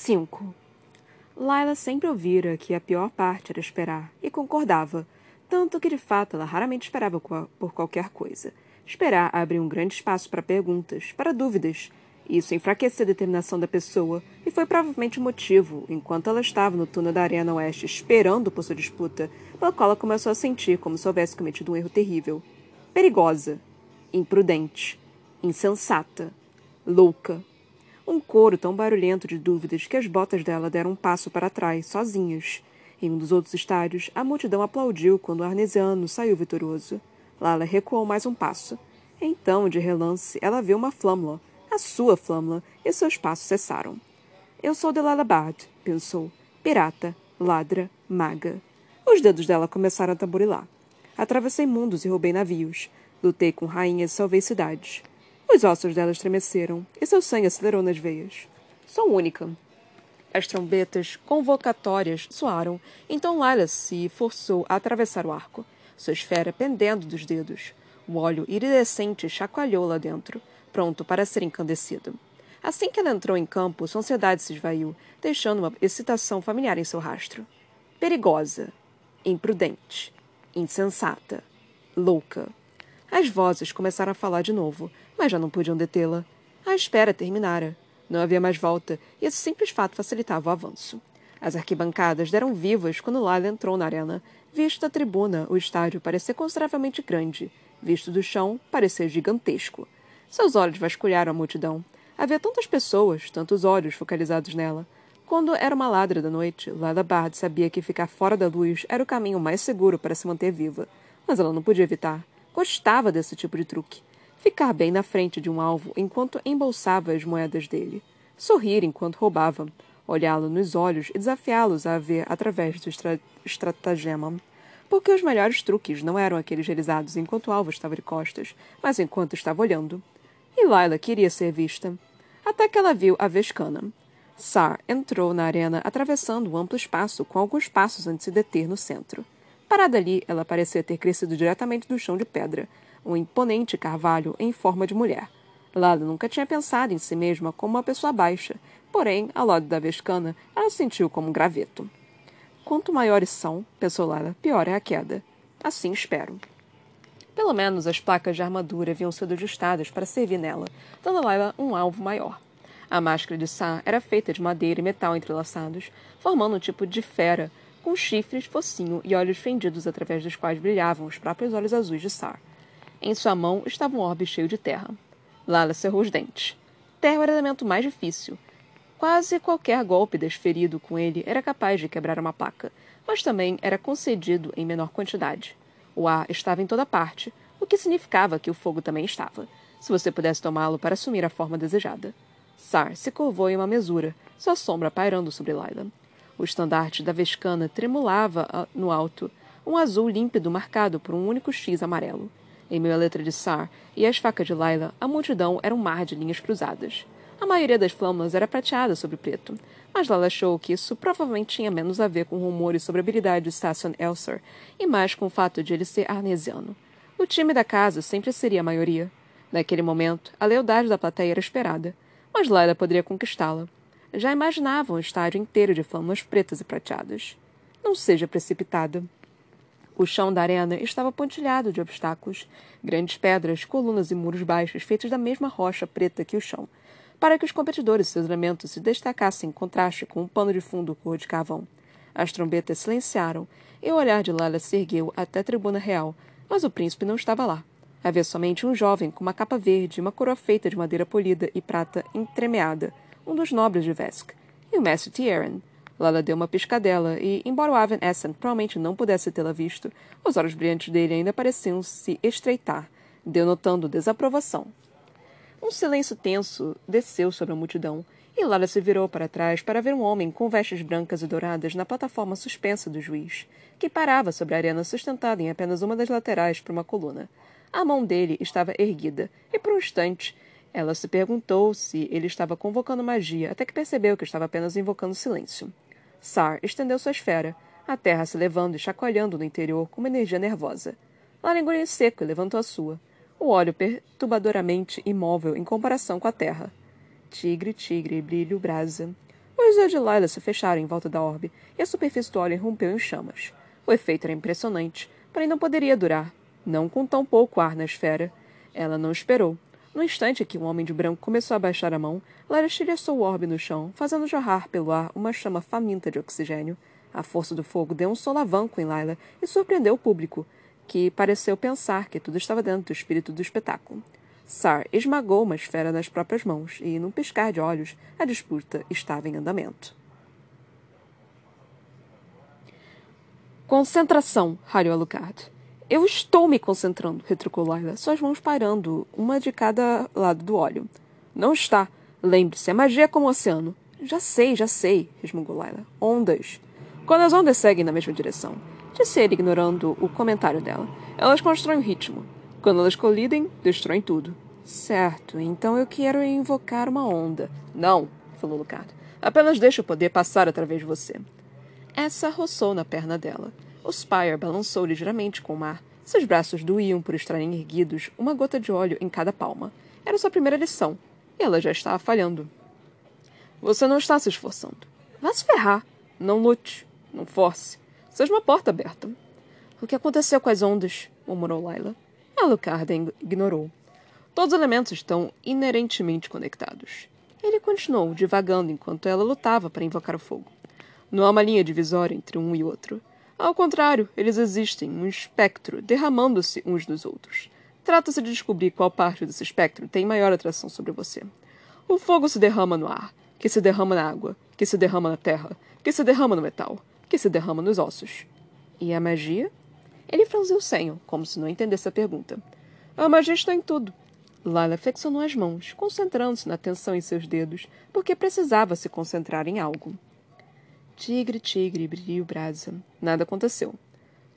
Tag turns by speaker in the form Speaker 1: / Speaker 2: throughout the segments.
Speaker 1: 5. Laila sempre ouvira que a pior parte era esperar, e concordava, tanto que de fato ela raramente esperava por qualquer coisa. Esperar abrir um grande espaço para perguntas, para dúvidas. Isso enfraquecia a determinação da pessoa, e foi provavelmente o motivo, enquanto ela estava no túnel da Arena Oeste esperando por sua disputa, pela qual ela começou a sentir como se houvesse cometido um erro terrível. Perigosa, imprudente, insensata, louca, um coro tão barulhento de dúvidas que as botas dela deram um passo para trás, sozinhas. Em um dos outros estádios, a multidão aplaudiu quando o arnesiano saiu vitorioso. Lala recuou mais um passo. Então, de relance, ela viu uma flâmula, a sua flâmula, e seus passos cessaram. Eu sou de Lalabad, pensou. Pirata, ladra, maga. Os dedos dela começaram a tamborilar. Atravessei mundos e roubei navios. Lutei com rainhas e salvei cidades. Os ossos dela estremeceram e seu sangue acelerou nas veias. Sou única. As trombetas convocatórias soaram, então Lila se forçou a atravessar o arco, sua esfera pendendo dos dedos. O óleo iridescente chacoalhou lá dentro, pronto para ser encandecido. Assim que ela entrou em campo, sua ansiedade se esvaiu, deixando uma excitação familiar em seu rastro. Perigosa, imprudente, insensata, louca. As vozes começaram a falar de novo, mas já não podiam detê-la. A espera terminara. Não havia mais volta, e esse simples fato facilitava o avanço. As arquibancadas deram vivas quando Lila entrou na arena. Visto da tribuna, o estádio parecia consideravelmente grande. Visto do chão, parecia gigantesco. Seus olhos vasculharam a multidão. Havia tantas pessoas, tantos olhos focalizados nela. Quando era uma ladra da noite, Lila Bard sabia que ficar fora da luz era o caminho mais seguro para se manter viva. Mas ela não podia evitar. Gostava desse tipo de truque ficar bem na frente de um alvo enquanto embolsava as moedas dele, sorrir enquanto roubava, olhá-lo nos olhos e desafiá-los a ver através do estra estratagema. Porque os melhores truques não eram aqueles realizados enquanto o alvo estava de costas, mas enquanto estava olhando. E Lila queria ser vista. Até que ela viu a Vescana. Sar entrou na arena atravessando um amplo espaço com alguns passos antes de se deter no centro. Parada ali, ela parecia ter crescido diretamente do chão de pedra, um imponente carvalho em forma de mulher. Lala nunca tinha pensado em si mesma como uma pessoa baixa, porém, ao lado da Vescana, ela se sentiu como um graveto. Quanto maiores são, pensou Lala, pior é a queda. Assim espero. Pelo menos as placas de armadura haviam sido ajustadas para servir nela, dando a Lila um alvo maior. A máscara de Sá era feita de madeira e metal entrelaçados, formando um tipo de fera, com chifres, focinho e olhos fendidos através dos quais brilhavam os próprios olhos azuis de Sar. Em sua mão estava um orbe cheio de terra. Lala cerrou os dentes. Terra era o elemento mais difícil. Quase qualquer golpe desferido com ele era capaz de quebrar uma placa, mas também era concedido em menor quantidade. O ar estava em toda parte, o que significava que o fogo também estava, se você pudesse tomá-lo para assumir a forma desejada. Sar se curvou em uma mesura, sua sombra pairando sobre Laila. O estandarte da Vescana tremulava ah, no alto, um azul límpido marcado por um único X amarelo. Em meio à letra de Sar e às facas de Laila, a multidão era um mar de linhas cruzadas. A maioria das flâmulas era prateada sobre preto, mas Laila achou que isso provavelmente tinha menos a ver com rumores sobre a habilidade de Sasson Elser e mais com o fato de ele ser arnesiano. O time da casa sempre seria a maioria. Naquele momento, a lealdade da plateia era esperada, mas Laila poderia conquistá-la. Já imaginava um estádio inteiro de flâmulas pretas e prateadas. Não seja precipitada. O chão da arena estava pontilhado de obstáculos, grandes pedras, colunas e muros baixos feitos da mesma rocha preta que o chão, para que os competidores e seus elementos se destacassem em contraste com um pano de fundo cor de carvão. As trombetas silenciaram e o olhar de Lala se ergueu até a tribuna real, mas o príncipe não estava lá. Havia somente um jovem com uma capa verde e uma coroa feita de madeira polida e prata entremeada, um dos nobres de Vesk, e o mestre Tieran, Lala deu uma piscadela e, embora o Aven Essen provavelmente não pudesse tê-la visto, os olhos brilhantes dele ainda pareciam se estreitar, denotando desaprovação. Um silêncio tenso desceu sobre a multidão, e Lala se virou para trás para ver um homem com vestes brancas e douradas na plataforma suspensa do juiz, que parava sobre a arena sustentada em apenas uma das laterais por uma coluna. A mão dele estava erguida, e por um instante ela se perguntou se ele estava convocando magia, até que percebeu que estava apenas invocando silêncio. Sar estendeu sua esfera, a terra se levando e chacoalhando no interior com uma energia nervosa. Lara engoliu seco e levantou a sua, o óleo perturbadoramente imóvel em comparação com a terra. Tigre, tigre, brilho, brasa. Os olhos de Lila se fecharam em volta da orbe e a superfície do óleo rompeu em chamas. O efeito era impressionante, porém não poderia durar. Não com tão pouco ar na esfera. Ela não esperou. No instante que o homem de branco começou a baixar a mão, Lara estilhaçou o orbe no chão, fazendo jorrar pelo ar uma chama faminta de oxigênio. A força do fogo deu um solavanco em Lila e surpreendeu o público, que pareceu pensar que tudo estava dentro do espírito do espetáculo. Sar esmagou uma esfera nas próprias mãos e, num piscar de olhos, a disputa estava em andamento. Concentração, ralhou Alucard. Eu estou me concentrando, retrucou Laila, suas mãos pairando, uma de cada lado do óleo. Não está. Lembre-se, a magia é como o oceano. Já sei, já sei, resmungou Laila. Ondas. Quando as ondas seguem na mesma direção, disse ele, ignorando o comentário dela, elas constroem o ritmo. Quando elas colidem, destroem tudo. Certo, então eu quero invocar uma onda. Não, falou Lucard. Apenas deixe o poder passar através de você. Essa roçou na perna dela. O Spire balançou ligeiramente com o mar. Seus braços doíam por estarem erguidos, uma gota de óleo em cada palma. Era sua primeira lição. E ela já estava falhando. Você não está se esforçando. Vá se ferrar. Não lute. Não force. Seja uma porta aberta. O que aconteceu com as ondas? murmurou Laila. Alucard ignorou. Todos os elementos estão inerentemente conectados. Ele continuou, divagando enquanto ela lutava para invocar o fogo. Não há uma linha divisória entre um e outro. Ao contrário, eles existem, um espectro, derramando-se uns dos outros. Trata-se de descobrir qual parte desse espectro tem maior atração sobre você. O fogo se derrama no ar, que se derrama na água, que se derrama na terra, que se derrama no metal, que se derrama nos ossos. E a magia? Ele franziu o senho, como se não entendesse a pergunta. A magia está em tudo. Lila flexionou as mãos, concentrando-se na tensão em seus dedos, porque precisava se concentrar em algo. Tigre, tigre, brilho, brasa. Nada aconteceu.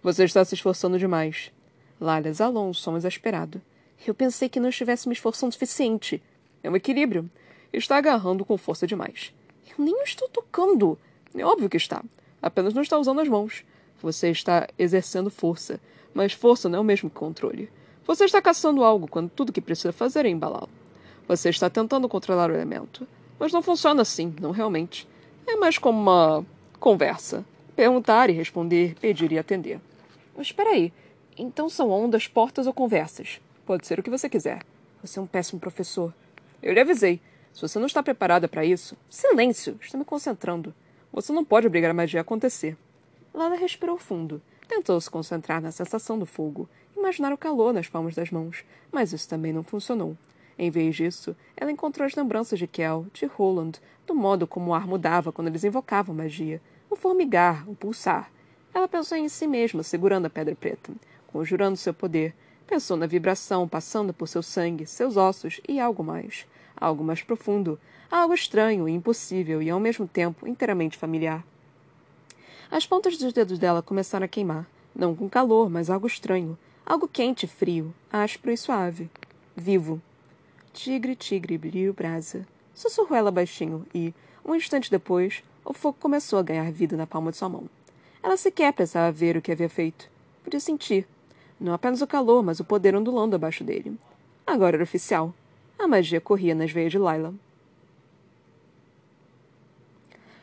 Speaker 1: Você está se esforçando demais. Lala exalou um som exasperado. Eu pensei que não estivesse me esforçando o suficiente. É um equilíbrio. Está agarrando com força demais. Eu nem estou tocando. É óbvio que está. Apenas não está usando as mãos. Você está exercendo força. Mas força não é o mesmo que controle. Você está caçando algo quando tudo que precisa fazer é embalá-lo. Você está tentando controlar o elemento. Mas não funciona assim, não realmente. É mais como uma conversa. Perguntar e responder, pedir e atender. Mas espera aí. Então são ondas, portas ou conversas? Pode ser o que você quiser. Você é um péssimo professor. Eu lhe avisei. Se você não está preparada para isso, silêncio! Estou me concentrando. Você não pode obrigar a magia a acontecer. Lala respirou fundo. Tentou se concentrar na sensação do fogo, imaginar o calor nas palmas das mãos, mas isso também não funcionou. Em vez disso, ela encontrou as lembranças de Kel, de Roland, do modo como o ar mudava quando eles invocavam magia, o formigar, o pulsar. Ela pensou em si mesma, segurando a pedra preta, conjurando seu poder. Pensou na vibração passando por seu sangue, seus ossos e algo mais. Algo mais profundo, algo estranho impossível e ao mesmo tempo inteiramente familiar. As pontas dos dedos dela começaram a queimar, não com calor, mas algo estranho, algo quente e frio, áspero e suave, vivo. Tigre, tigre, brilho, brasa. Sussurrou ela baixinho e, um instante depois, o fogo começou a ganhar vida na palma de sua mão. Ela sequer precisava ver o que havia feito. Podia sentir. Não apenas o calor, mas o poder ondulando abaixo dele. Agora era oficial. A magia corria nas veias de Lila.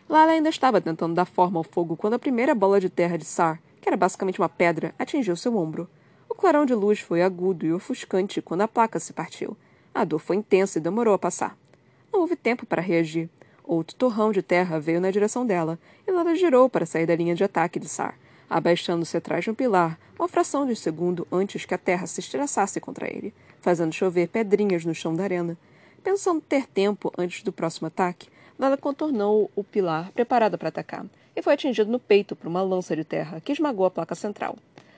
Speaker 1: Lila ainda estava tentando dar forma ao fogo quando a primeira bola de terra de Sar, que era basicamente uma pedra, atingiu seu ombro. O clarão de luz foi agudo e ofuscante quando a placa se partiu, a dor foi intensa e demorou a passar. Não houve tempo para reagir. Outro torrão de terra veio na direção dela, e ela girou para sair da linha de ataque de Sar, abaixando-se atrás de um pilar, uma fração de um segundo antes que a terra se estiraçasse contra ele, fazendo chover pedrinhas no chão da arena. Pensando ter tempo antes do próximo ataque, Lala contornou o pilar, preparada para atacar, e foi atingido no peito por uma lança de terra que esmagou a placa central.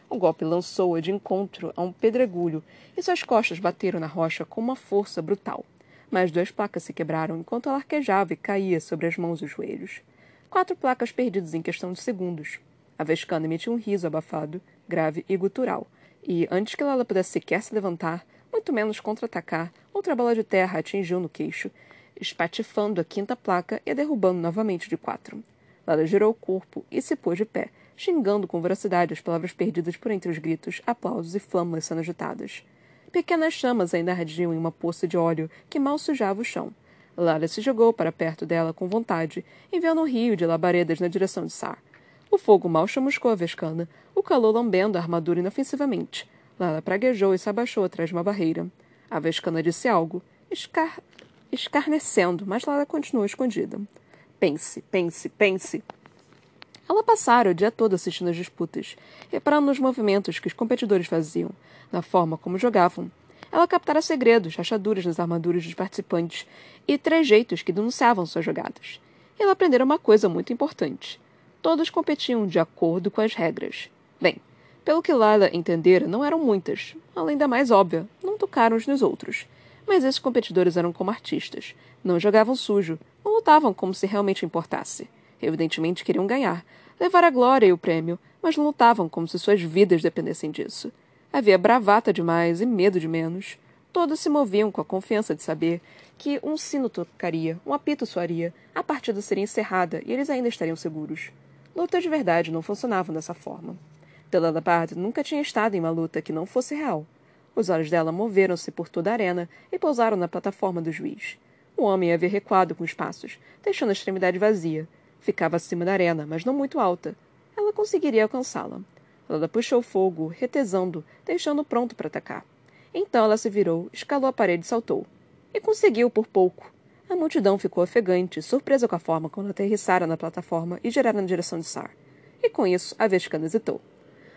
Speaker 1: O golpe lançou-a de encontro a um pedregulho e suas costas bateram na rocha com uma força brutal. Mais duas placas se quebraram enquanto ela arquejava e caía sobre as mãos e os joelhos. Quatro placas perdidas em questão de segundos. A Vescana emitiu um riso abafado, grave e gutural, e, antes que ela pudesse sequer se levantar, muito menos contra-atacar, outra bola de terra atingiu no queixo, espatifando a quinta placa e a derrubando novamente de quatro. Lala girou o corpo e se pôs de pé, xingando com voracidade as palavras perdidas por entre os gritos, aplausos e flâmulas sendo agitadas. Pequenas chamas ainda ardiam em uma poça de óleo que mal sujava o chão. Lara se jogou para perto dela com vontade, enviando um rio de labaredas na direção de Sar. O fogo mal chamuscou a Vescana, o calor lambendo a armadura inofensivamente. Lara praguejou e se abaixou atrás de uma barreira. A Vescana disse algo, escar... escarnecendo, mas Lara continuou escondida. Pense, pense, pense. Ela passara o dia todo assistindo às disputas, reparando nos movimentos que os competidores faziam, na forma como jogavam. Ela captara segredos, rachaduras nas armaduras dos participantes e trejeitos que denunciavam suas jogadas. E ela aprendera uma coisa muito importante. Todos competiam de acordo com as regras. Bem, pelo que Lila entendera, não eram muitas. Além da mais óbvia, não tocaram uns nos outros. Mas esses competidores eram como artistas. Não jogavam sujo, não lutavam como se realmente importasse. Evidentemente queriam ganhar, levar a glória e o prêmio, mas lutavam como se suas vidas dependessem disso. Havia bravata demais e medo de menos. Todos se moviam com a confiança de saber que um sino tocaria, um apito soaria, a partida seria encerrada e eles ainda estariam seguros. Lutas de verdade não funcionavam dessa forma. Delalabard nunca tinha estado em uma luta que não fosse real. Os olhos dela moveram-se por toda a arena e pousaram na plataforma do juiz. O homem havia recuado com os passos, deixando a extremidade vazia. Ficava acima da arena, mas não muito alta. Ela conseguiria alcançá-la. Ela puxou fogo, retesando, deixando pronto para atacar. Então ela se virou, escalou a parede e saltou. E conseguiu por pouco. A multidão ficou ofegante, surpresa com a forma como aterrissara na plataforma e girara na direção de Sar. E com isso, a Vescana hesitou.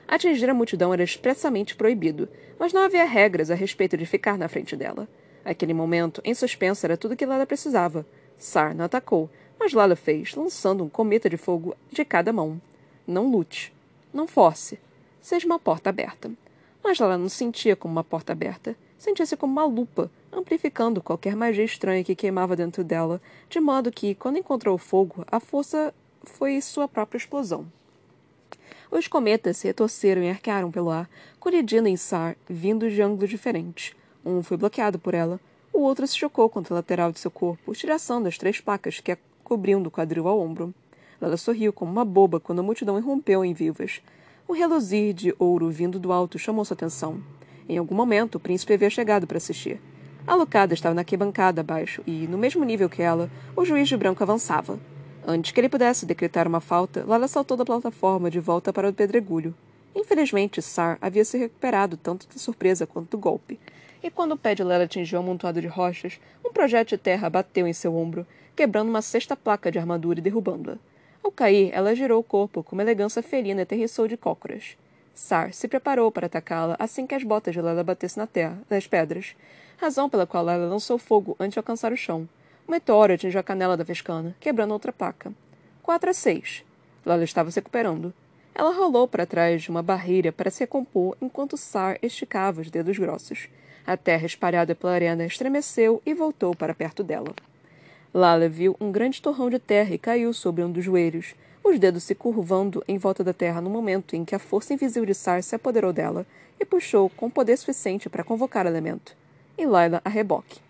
Speaker 1: Atingir a multidão era expressamente proibido, mas não havia regras a respeito de ficar na frente dela. Aquele momento, em suspenso, era tudo que Lala precisava. Sar não atacou, mas Lala fez, lançando um cometa de fogo de cada mão. Não lute. Não force. Seja uma porta aberta. Mas Lala não sentia como uma porta aberta. Sentia-se como uma lupa, amplificando qualquer magia estranha que queimava dentro dela, de modo que, quando encontrou o fogo, a força foi sua própria explosão. Os cometas se retorceram e arquearam pelo ar, colidindo em Sar, vindos de ângulos diferentes. Um foi bloqueado por ela, o outro se chocou contra a lateral de seu corpo, estilhaçando as três placas que a cobriam do quadril ao ombro. Ela sorriu como uma boba quando a multidão irrompeu em vivas. Um reluzir de ouro vindo do alto chamou sua atenção. Em algum momento, o príncipe havia chegado para assistir. A Lucada estava na arquibancada abaixo e, no mesmo nível que ela, o juiz de branco avançava. Antes que ele pudesse decretar uma falta, Lala saltou da plataforma de volta para o pedregulho. Infelizmente, Sar havia se recuperado tanto da surpresa quanto do golpe. E quando o pé de Lela atingiu um amontoado de rochas, um projétil de terra bateu em seu ombro, quebrando uma sexta placa de armadura e derrubando-a. Ao cair, ela girou o corpo com uma elegância felina e aterrissou de cócoras. Sar se preparou para atacá-la assim que as botas de Lela batessem na terra, nas pedras, razão pela qual ela lançou fogo antes de alcançar o chão. O meteoro atingiu a canela da Vescana, quebrando outra placa. Quatro a seis. Lala estava se recuperando. Ela rolou para trás de uma barreira para se recompor enquanto Sar esticava os dedos grossos. A terra espalhada pela arena estremeceu e voltou para perto dela. Lala viu um grande torrão de terra e caiu sobre um dos joelhos, os dedos se curvando em volta da terra no momento em que a força invisível de Sar se apoderou dela e puxou com poder suficiente para convocar o elemento e Laila a reboque.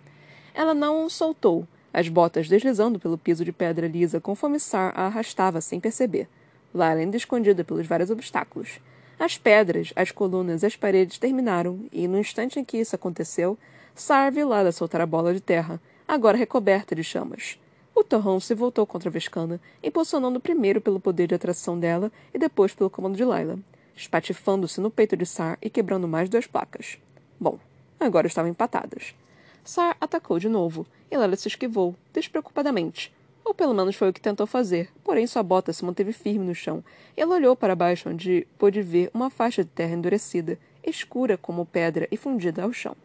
Speaker 1: Ela não soltou, as botas deslizando pelo piso de pedra lisa conforme Sar a arrastava sem perceber. Laila ainda escondida pelos vários obstáculos. As pedras, as colunas e as paredes terminaram, e no instante em que isso aconteceu, Sar viu Laila soltar a bola de terra, agora recoberta de chamas. O torrão se voltou contra Vescana, impulsionando primeiro pelo poder de atração dela e depois pelo comando de Laila, espatifando-se no peito de Sar e quebrando mais duas placas. Bom, Agora estavam empatadas. Sar atacou de novo, e Lela se esquivou, despreocupadamente. Ou pelo menos foi o que tentou fazer, porém sua bota se manteve firme no chão, e ela olhou para baixo onde pôde ver uma faixa de terra endurecida, escura como pedra e fundida ao chão.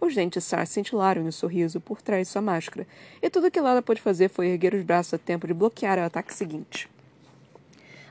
Speaker 1: Os dentes Sar cintilaram em um sorriso por trás de sua máscara, e tudo que Lela pôde fazer foi erguer os braços a tempo de bloquear o ataque seguinte.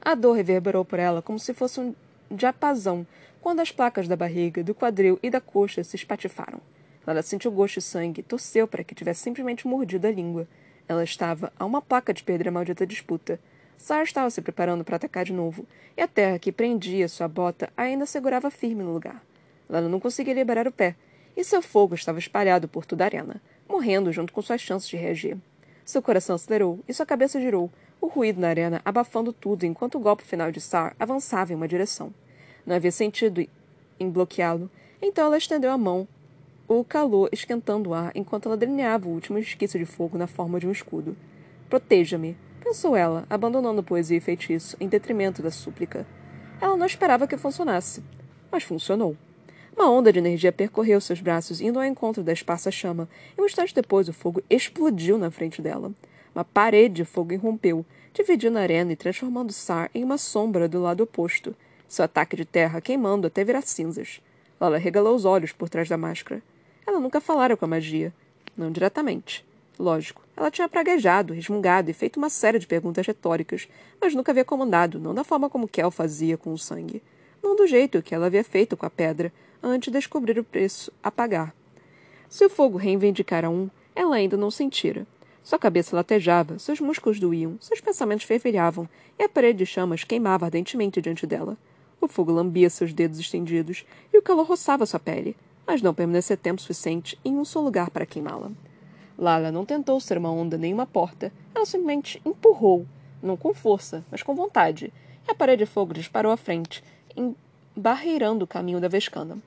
Speaker 1: A dor reverberou por ela como se fosse um diapasão quando as placas da barriga, do quadril e da coxa se espatifaram. Ela sentiu gosto de sangue e torceu para que tivesse simplesmente mordido a língua. Ela estava a uma placa de perder a maldita disputa. Sar estava se preparando para atacar de novo, e a terra que prendia sua bota ainda segurava firme no lugar. Ela não conseguia liberar o pé, e seu fogo estava espalhado por toda a arena, morrendo junto com suas chances de reagir. Seu coração acelerou e sua cabeça girou, o ruído na arena abafando tudo enquanto o golpe final de Sar avançava em uma direção. Não havia sentido em bloqueá-lo, então ela estendeu a mão o calor esquentando o ar enquanto ela delineava o último esquiço de fogo na forma de um escudo. Proteja-me, pensou ela, abandonando poesia e feitiço em detrimento da súplica. Ela não esperava que funcionasse, mas funcionou. Uma onda de energia percorreu seus braços, indo ao encontro da esparsa chama, e um instante depois o fogo explodiu na frente dela. Uma parede de fogo irrompeu, dividindo a arena e transformando Sar em uma sombra do lado oposto, seu ataque de terra queimando até virar cinzas. Lala regalou os olhos por trás da máscara. Ela nunca falara com a magia. Não diretamente. Lógico, ela tinha praguejado, resmungado e feito uma série de perguntas retóricas, mas nunca havia comandado, não da forma como Kel fazia com o sangue. Não do jeito que ela havia feito com a pedra, antes de descobrir o preço a pagar. Se o fogo reivindicara um, ela ainda não sentira. Sua cabeça latejava, seus músculos doíam, seus pensamentos fervilhavam, e a parede de chamas queimava ardentemente diante dela. O fogo lambia seus dedos estendidos, e o calor roçava sua pele, mas não permaneceu tempo suficiente em um só lugar para queimá-la. Lala não tentou ser uma onda nem uma porta. Ela simplesmente empurrou, não com força, mas com vontade. E a parede de fogo disparou à frente, embarreirando o caminho da Vescana.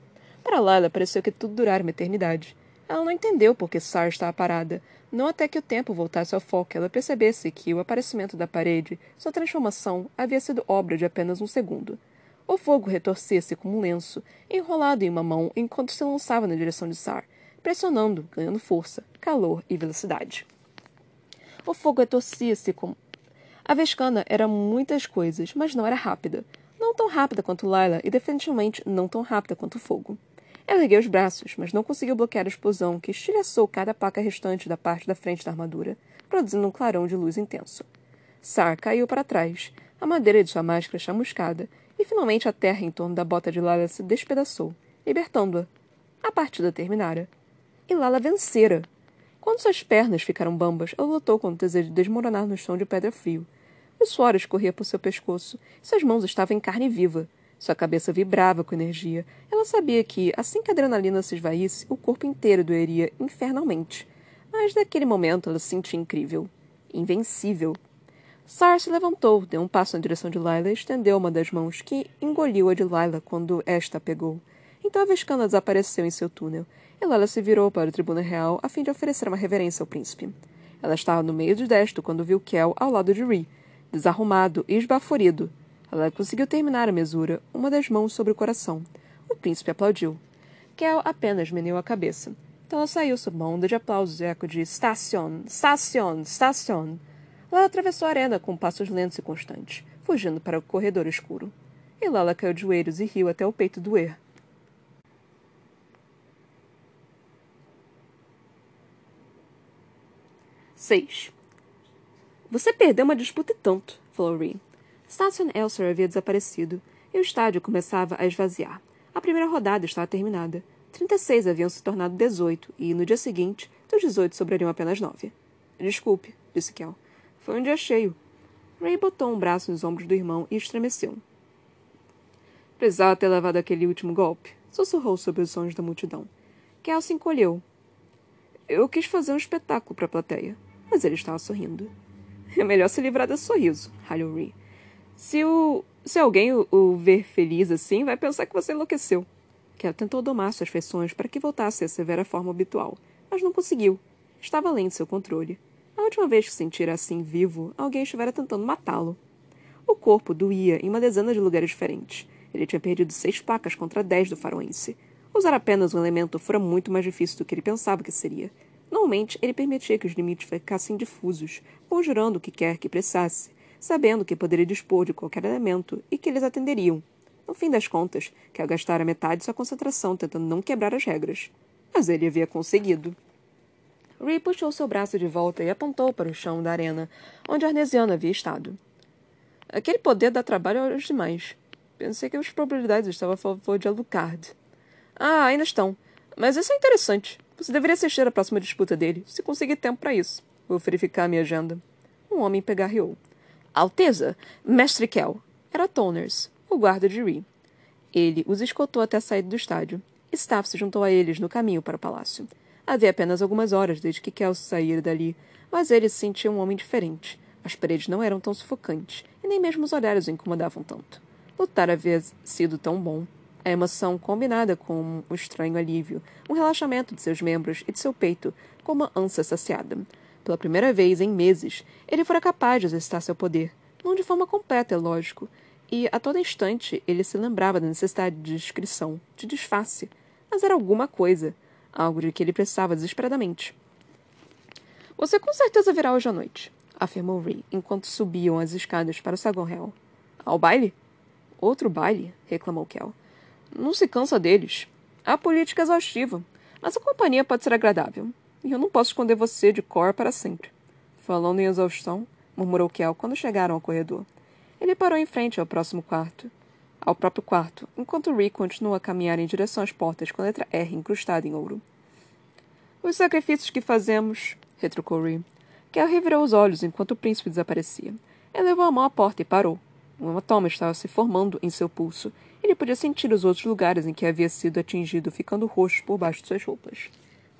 Speaker 1: Para Lala pareceu que tudo durara uma eternidade. Ela não entendeu por que Sar estava parada, não até que o tempo voltasse ao foco ela percebesse que o aparecimento da parede, sua transformação, havia sido obra de apenas um segundo. O fogo retorcia-se como um lenço, enrolado em uma mão enquanto se lançava na direção de Sar, pressionando, ganhando força, calor e velocidade. O fogo retorcia-se como. A Vescana era muitas coisas, mas não era rápida. Não tão rápida quanto Lila e definitivamente não tão rápida quanto o fogo. Ela ergueu os braços, mas não conseguiu bloquear a explosão que estilhaçou cada placa restante da parte da frente da armadura, produzindo um clarão de luz intenso. Sar caiu para trás, a madeira de sua máscara chamuscada, e finalmente a terra em torno da bota de Lala se despedaçou, libertando-a. A partida terminara e Lala vencera. Quando suas pernas ficaram bambas, ela lutou com o desejo de desmoronar no chão de pedra frio. O suor escorria por seu pescoço, e suas mãos estavam em carne viva. Sua cabeça vibrava com energia. Ela sabia que, assim que a adrenalina se esvaísse, o corpo inteiro doeria infernalmente. Mas naquele momento ela se sentia incrível. Invencível. Sar se levantou, deu um passo na direção de Lila e estendeu uma das mãos, que engoliu a de Lila quando esta a pegou. Então a Vescana desapareceu em seu túnel, Elala se virou para o tribuno real a fim de oferecer uma reverência ao príncipe. Ela estava no meio do desto quando viu Kel ao lado de Ri, desarrumado e esbaforido. Ela conseguiu terminar a mesura, uma das mãos sobre o coração. O príncipe aplaudiu. Kel apenas meneou a cabeça. Então ela saiu sob uma onda de aplausos e eco de Station, Station, Station. Lala atravessou a arena com passos lentos e constantes, fugindo para o corredor escuro. E Lala caiu de joelhos e riu até o peito doer. 6. Você perdeu uma disputa e tanto, falou Ree. Station Elser havia desaparecido, e o estádio começava a esvaziar. A primeira rodada estava terminada. 36 haviam se tornado 18, e no dia seguinte, dos 18 sobrariam apenas 9. Desculpe, disse Kel. Foi um dia cheio. Ray botou um braço nos ombros do irmão e estremeceu. Precisava ter levado aquele último golpe, sussurrou sobre os sons da multidão. Kel se encolheu. Eu quis fazer um espetáculo para a plateia mas ele estava sorrindo. É melhor se livrar desse sorriso, ralhou Ree. Se, o, se alguém o, o, ver feliz assim, vai pensar que você enlouqueceu. Kel tentou domar suas feições para que voltasse à severa forma habitual, mas não conseguiu. Estava além de seu controle. A última vez que se sentira assim vivo, alguém estivera tentando matá-lo. O corpo doía em uma dezena de lugares diferentes. Ele tinha perdido seis placas contra dez do faroense. Usar apenas um elemento fora muito mais difícil do que ele pensava que seria. Normalmente, ele permitia que os limites ficassem difusos, conjurando o que quer que precisasse, sabendo que poderia dispor de qualquer elemento e que eles atenderiam. No fim das contas, quer gastar metade de sua concentração tentando não quebrar as regras. Mas ele havia conseguido. Ree puxou seu braço de volta e apontou para o chão da arena, onde Arnesiano havia estado. Aquele poder dá trabalho aos demais. Pensei que as probabilidades estavam a favor de Alucard. Ah, ainda estão. Mas isso é interessante. Você deveria assistir à próxima disputa dele, se conseguir tempo para isso. Vou verificar minha agenda. Um homem pegarreou. Alteza, Mestre Kel. Era Toners, o guarda de Ree. Ele os escoltou até a saída do estádio. Staff se juntou a eles no caminho para o palácio. Havia apenas algumas horas desde que Kel saíra dali, mas ele se sentia um homem diferente. As paredes não eram tão sufocantes, e nem mesmo os olhares o incomodavam tanto. Lutar havia sido tão bom. A emoção combinada com um estranho alívio, um relaxamento de seus membros e de seu peito, como uma ânsia saciada. Pela primeira vez em meses, ele fora capaz de exercitar seu poder, não de forma completa, é lógico, e a todo instante ele se lembrava da necessidade de descrição, de disfarce, mas era alguma coisa, algo de que ele precisava desesperadamente. Você com certeza virá hoje à noite, afirmou Ray, enquanto subiam as escadas para o saguão real. Ao baile? Outro baile? reclamou Kel. Não se cansa deles. A política é exaustiva, mas a companhia pode ser agradável. E eu não posso esconder você de cor para sempre. Falando em exaustão, murmurou Kel quando chegaram ao corredor. Ele parou em frente ao próximo quarto. Ao próprio quarto, enquanto Rick continuou a caminhar em direção às portas com a letra R incrustada em ouro. Os sacrifícios que fazemos, retrucou Rick. Kel revirou os olhos enquanto o príncipe desaparecia. Ele levou a mão à porta e parou. Um hematoma estava se formando em seu pulso. Ele podia sentir os outros lugares em que havia sido atingido ficando roxos por baixo de suas roupas.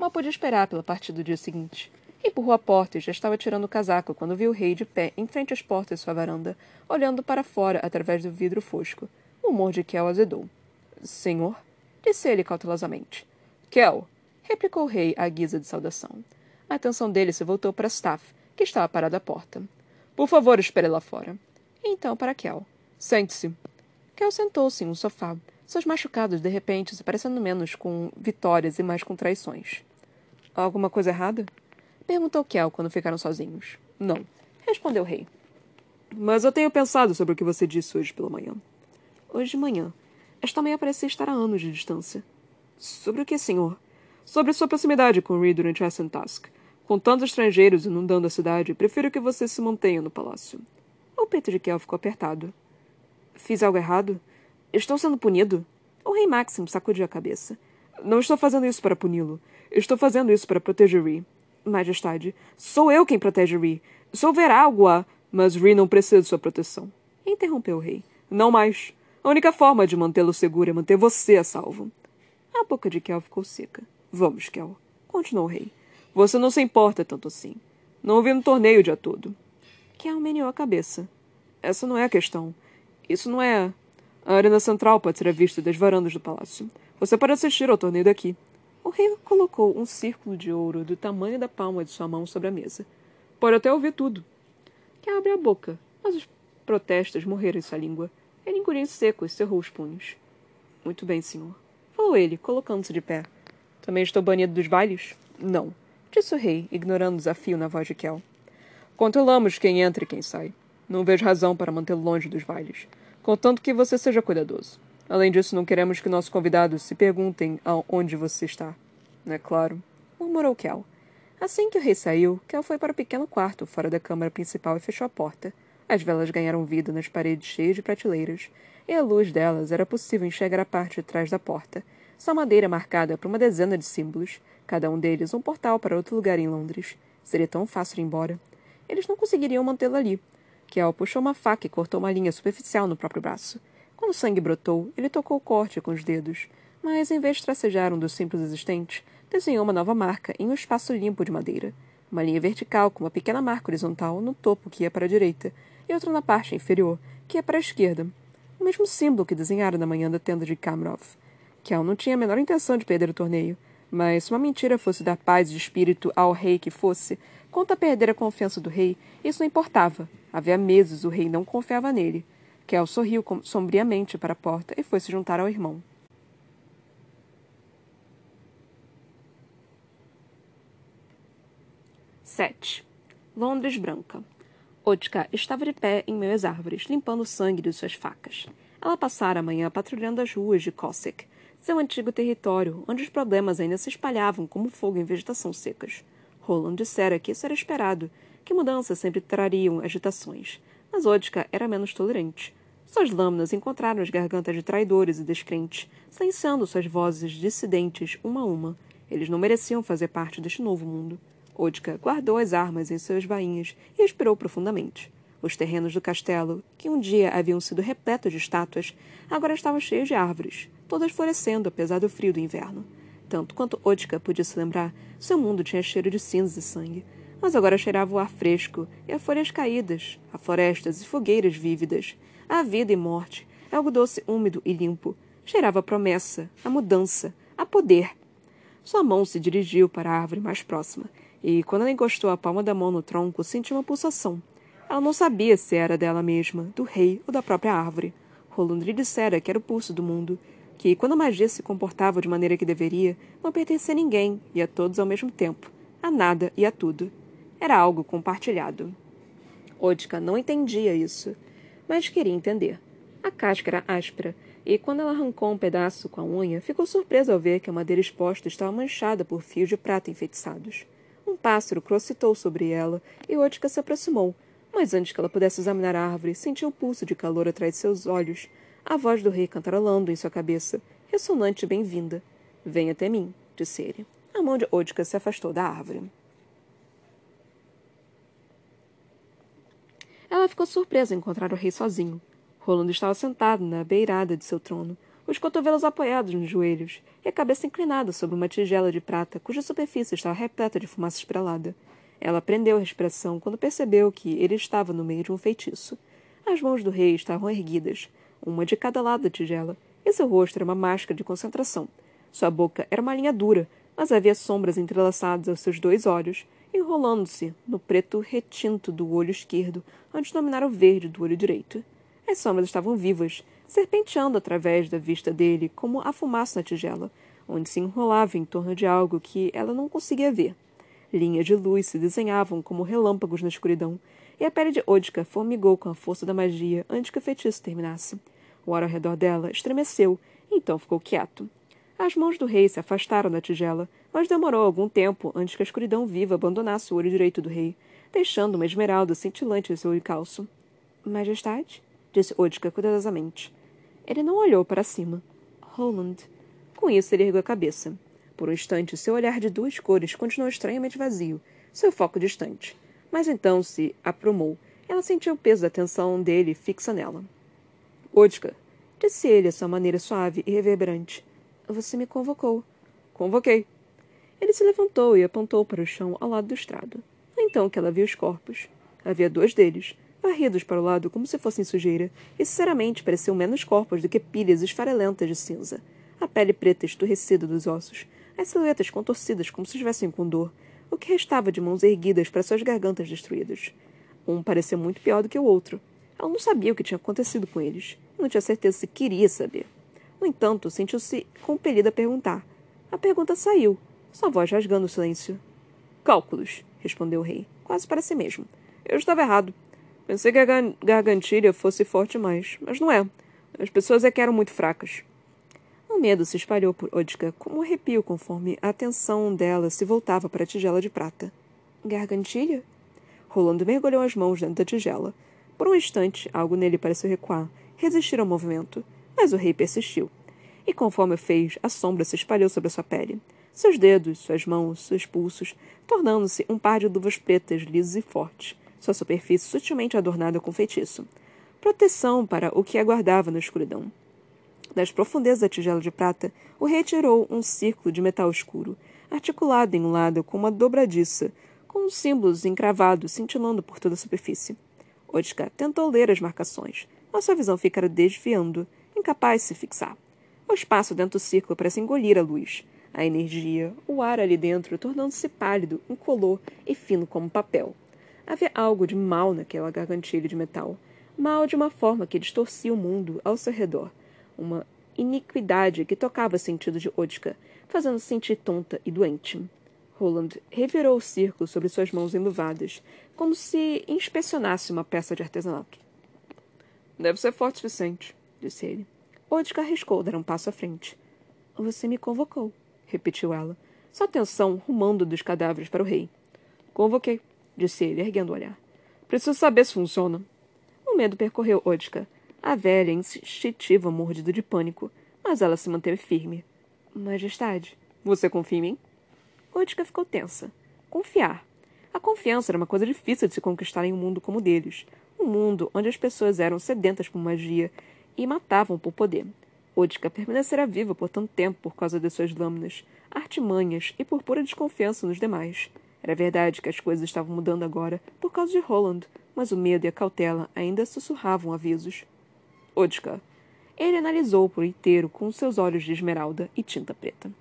Speaker 1: Mal podia esperar pela partida do dia seguinte. Empurrou a porta e já estava tirando o casaco quando viu o rei de pé em frente às portas de sua varanda, olhando para fora através do vidro fosco. O humor de Kel azedou. Senhor? disse ele cautelosamente. Kel! replicou o rei à guisa de saudação. A atenção dele se voltou para Staff, que estava parado à porta. Por favor, espere lá fora. então para Kel. Sente-se. Kel sentou-se em um sofá, seus machucados de repente se parecendo menos com vitórias e mais com traições. Alguma coisa errada? Perguntou Kel quando ficaram sozinhos. Não, respondeu o rei. Mas eu tenho pensado sobre o que você disse hoje pela manhã. Hoje de manhã. Esta manhã parecia estar a anos de distância. Sobre o que, senhor? Sobre sua proximidade com Reed durante Ascent Task. Com tantos estrangeiros inundando a cidade, prefiro que você se mantenha no palácio. O peito de Kel ficou apertado. Fiz algo errado? Estou sendo punido? O rei Maxim sacudiu a cabeça. Não estou fazendo isso para puni-lo. Estou fazendo isso para proteger Ree. Majestade, sou eu quem protege Ree. Se houver algo a... Mas Ree não precisa de sua proteção. Interrompeu o rei. Não mais. A única forma de mantê-lo seguro é manter você a salvo. A boca de Kel ficou seca. Vamos, Kel. Continuou o rei. Você não se importa tanto assim. Não vi no torneio o dia todo. Kel meneou a cabeça. Essa não é a questão. Isso não é. A arena central pode ser vista das varandas do palácio. Você pode assistir ao torneio daqui. O rei colocou um círculo de ouro do tamanho da palma de sua mão sobre a mesa. Pode até ouvir tudo. Que abre a boca, mas os protestos morreram em sua língua. Ele engoliu em seco e cerrou os punhos. Muito bem, senhor. Falou ele, colocando-se de pé. Também estou banido dos bailes? Não, disse o rei, ignorando o desafio na voz de Kel. Controlamos quem entra e quem sai. Não vejo razão para mantê-lo longe dos bailes, contanto que você seja cuidadoso. Além disso, não queremos que nossos convidados se perguntem onde você está. É claro, murmurou Kel. Assim que o rei saiu, Kel foi para o pequeno quarto fora da câmara principal e fechou a porta. As velas ganharam vida nas paredes cheias de prateleiras, e à luz delas era possível enxergar a parte de trás da porta, sua madeira marcada por uma dezena de símbolos, cada um deles um portal para outro lugar em Londres. Seria tão fácil ir embora. Eles não conseguiriam mantê-lo ali. Kel puxou uma faca e cortou uma linha superficial no próprio braço. Quando o sangue brotou, ele tocou o corte com os dedos, mas em vez de tracejar um dos símbolos existentes, desenhou uma nova marca em um espaço limpo de madeira. Uma linha vertical com uma pequena marca horizontal no topo que ia para a direita e outra na parte inferior, que ia para a esquerda. O mesmo símbolo que desenhara na manhã da tenda de Kamrov. Kel não tinha a menor intenção de perder o torneio, mas se uma mentira fosse dar paz de espírito ao rei que fosse, quanto a perder a confiança do rei, isso não importava. Havia meses o rei não confiava nele. Kel sorriu sombriamente para a porta e foi se juntar ao irmão. Sete. Londres branca. Otka estava de pé em meio às árvores, limpando o sangue de suas facas. Ela passara a manhã patrulhando as ruas de Cossack, seu antigo território, onde os problemas ainda se espalhavam como fogo em vegetação secas. Roland dissera que isso era esperado, que mudanças sempre trariam agitações, mas Odica era menos tolerante. Suas lâminas encontraram as gargantas de traidores e descrentes, silenciando suas vozes dissidentes uma a uma. Eles não mereciam fazer parte deste novo mundo. Odica guardou as armas em suas bainhas e respirou profundamente. Os terrenos do castelo, que um dia haviam sido repletos de estátuas, agora estavam cheios de árvores, todas florescendo apesar do frio do inverno. Tanto quanto Odica podia se lembrar, seu mundo tinha cheiro de cinza e sangue, mas agora cheirava o ar fresco e a folhas caídas, a florestas e fogueiras vívidas, a vida e morte, algo doce, úmido e limpo. Cheirava a promessa, a mudança, a poder. Sua mão se dirigiu para a árvore mais próxima, e quando ela encostou a palma da mão no tronco, sentiu uma pulsação. Ela não sabia se era dela mesma, do rei ou da própria árvore. Roland lhe dissera que era o pulso do mundo, que, quando a magia se comportava de maneira que deveria, não pertencia a ninguém e a todos ao mesmo tempo, a nada e a tudo. Era algo compartilhado. Odka não entendia isso, mas queria entender. A casca era áspera, e quando ela arrancou um pedaço com a unha, ficou surpresa ao ver que a madeira exposta estava manchada por fios de prata enfeitiçados. Um pássaro crocitou sobre ela e Odka se aproximou, mas antes que ela pudesse examinar a árvore, sentiu o pulso de calor atrás de seus olhos, a voz do rei cantarolando em sua cabeça, ressonante e bem-vinda. Venha até mim, disse ele. A mão de Odka se afastou da árvore. Ela ficou surpresa ao encontrar o rei sozinho. Rolando estava sentado na beirada de seu trono, os cotovelos apoiados nos joelhos e a cabeça inclinada sobre uma tigela de prata cuja superfície estava repleta de fumaça estrelada. Ela prendeu a respiração quando percebeu que ele estava no meio de um feitiço. As mãos do rei estavam erguidas, uma de cada lado da tigela, e seu rosto era uma máscara de concentração. Sua boca era uma linha dura, mas havia sombras entrelaçadas aos seus dois olhos, enrolando-se no preto retinto do olho esquerdo antes de dominar o verde do olho direito. As sombras estavam vivas, serpenteando através da vista dele como a fumaça na tigela, onde se enrolava em torno de algo que ela não conseguia ver. Linhas de luz se desenhavam como relâmpagos na escuridão, e a pele de Odka formigou com a força da magia antes que o feitiço terminasse. O ar ao redor dela estremeceu, então ficou quieto. As mãos do rei se afastaram da tigela, mas demorou algum tempo antes que a escuridão viva abandonasse o olho direito do rei, deixando uma esmeralda cintilante em seu calço. Majestade? disse Odka cuidadosamente. Ele não olhou para cima. Roland. Com isso, ele ergueu a cabeça. Por um instante, seu olhar de duas cores continuou estranhamente vazio, seu foco distante. Mas então se aprumou. Ela sentiu o peso da atenção dele fixa nela. Odka, disse ele a sua maneira suave e reverberante. Você me convocou. Convoquei. Ele se levantou e apontou para o chão ao lado do estrado. Então que ela viu os corpos. Havia dois deles, varridos para o lado como se fossem sujeira, e sinceramente pareciam menos corpos do que pilhas esfarelentas de cinza. A pele preta esturrecida dos ossos, as silhuetas contorcidas como se estivessem com dor, o que restava de mãos erguidas para suas gargantas destruídas. Um parecia muito pior do que o outro. Ela não sabia o que tinha acontecido com eles. Não tinha certeza se queria saber. No entanto, sentiu-se compelida a perguntar. A pergunta saiu, sua voz rasgando o silêncio. Cálculos, respondeu o rei, quase para si mesmo. Eu estava errado. Pensei que a gargantilha fosse forte mais, mas não é. As pessoas é que eram muito fracas. O medo se espalhou por Odka como um arrepio conforme a atenção dela se voltava para a tigela de prata. Gargantilha? Rolando mergulhou as mãos dentro da tigela. Por um instante, algo nele pareceu recuar, resistir ao movimento. Mas o rei persistiu. E conforme o fez, a sombra se espalhou sobre a sua pele. Seus dedos, suas mãos, seus pulsos, tornando-se um par de luvas pretas lisos e fortes, sua superfície sutilmente adornada com feitiço. Proteção para o que aguardava na escuridão. Das profundezas da tigela de prata, o rei tirou um círculo de metal escuro, articulado em um lado com uma dobradiça, com símbolos encravados cintilando por toda a superfície. Otka tentou ler as marcações, mas sua visão ficara desviando, incapaz de se fixar. O espaço dentro do círculo parece engolir a luz. A energia, o ar ali dentro, tornando-se pálido, incolor e fino como papel. Havia algo de mal naquela gargantilha de metal. Mal de uma forma que distorcia o mundo ao seu redor. Uma iniquidade que tocava o sentido de Odka, fazendo-se sentir tonta e doente. Roland revirou o círculo sobre suas mãos enluvadas, como se inspecionasse uma peça de artesanato. Deve ser forte o suficiente, disse ele. Odka arriscou dar um passo à frente. Você me convocou, repetiu ela, sua atenção rumando dos cadáveres para o rei. Convoquei, disse ele, erguendo o olhar. Preciso saber se funciona. O medo percorreu Odka, a velha instintiva mordida de pânico, mas ela se manteve firme. Majestade, você confia em mim? Odka ficou tensa. Confiar. A confiança era uma coisa difícil de se conquistar em um mundo como o deles. Um mundo onde as pessoas eram sedentas por magia e matavam por poder. Odka permanecera viva por tanto tempo por causa de suas lâminas, artimanhas e por pura desconfiança nos demais. Era verdade que as coisas estavam mudando agora por causa de Roland, mas o medo e a cautela ainda sussurravam avisos. Odka. Ele analisou por inteiro com seus olhos de esmeralda e tinta preta.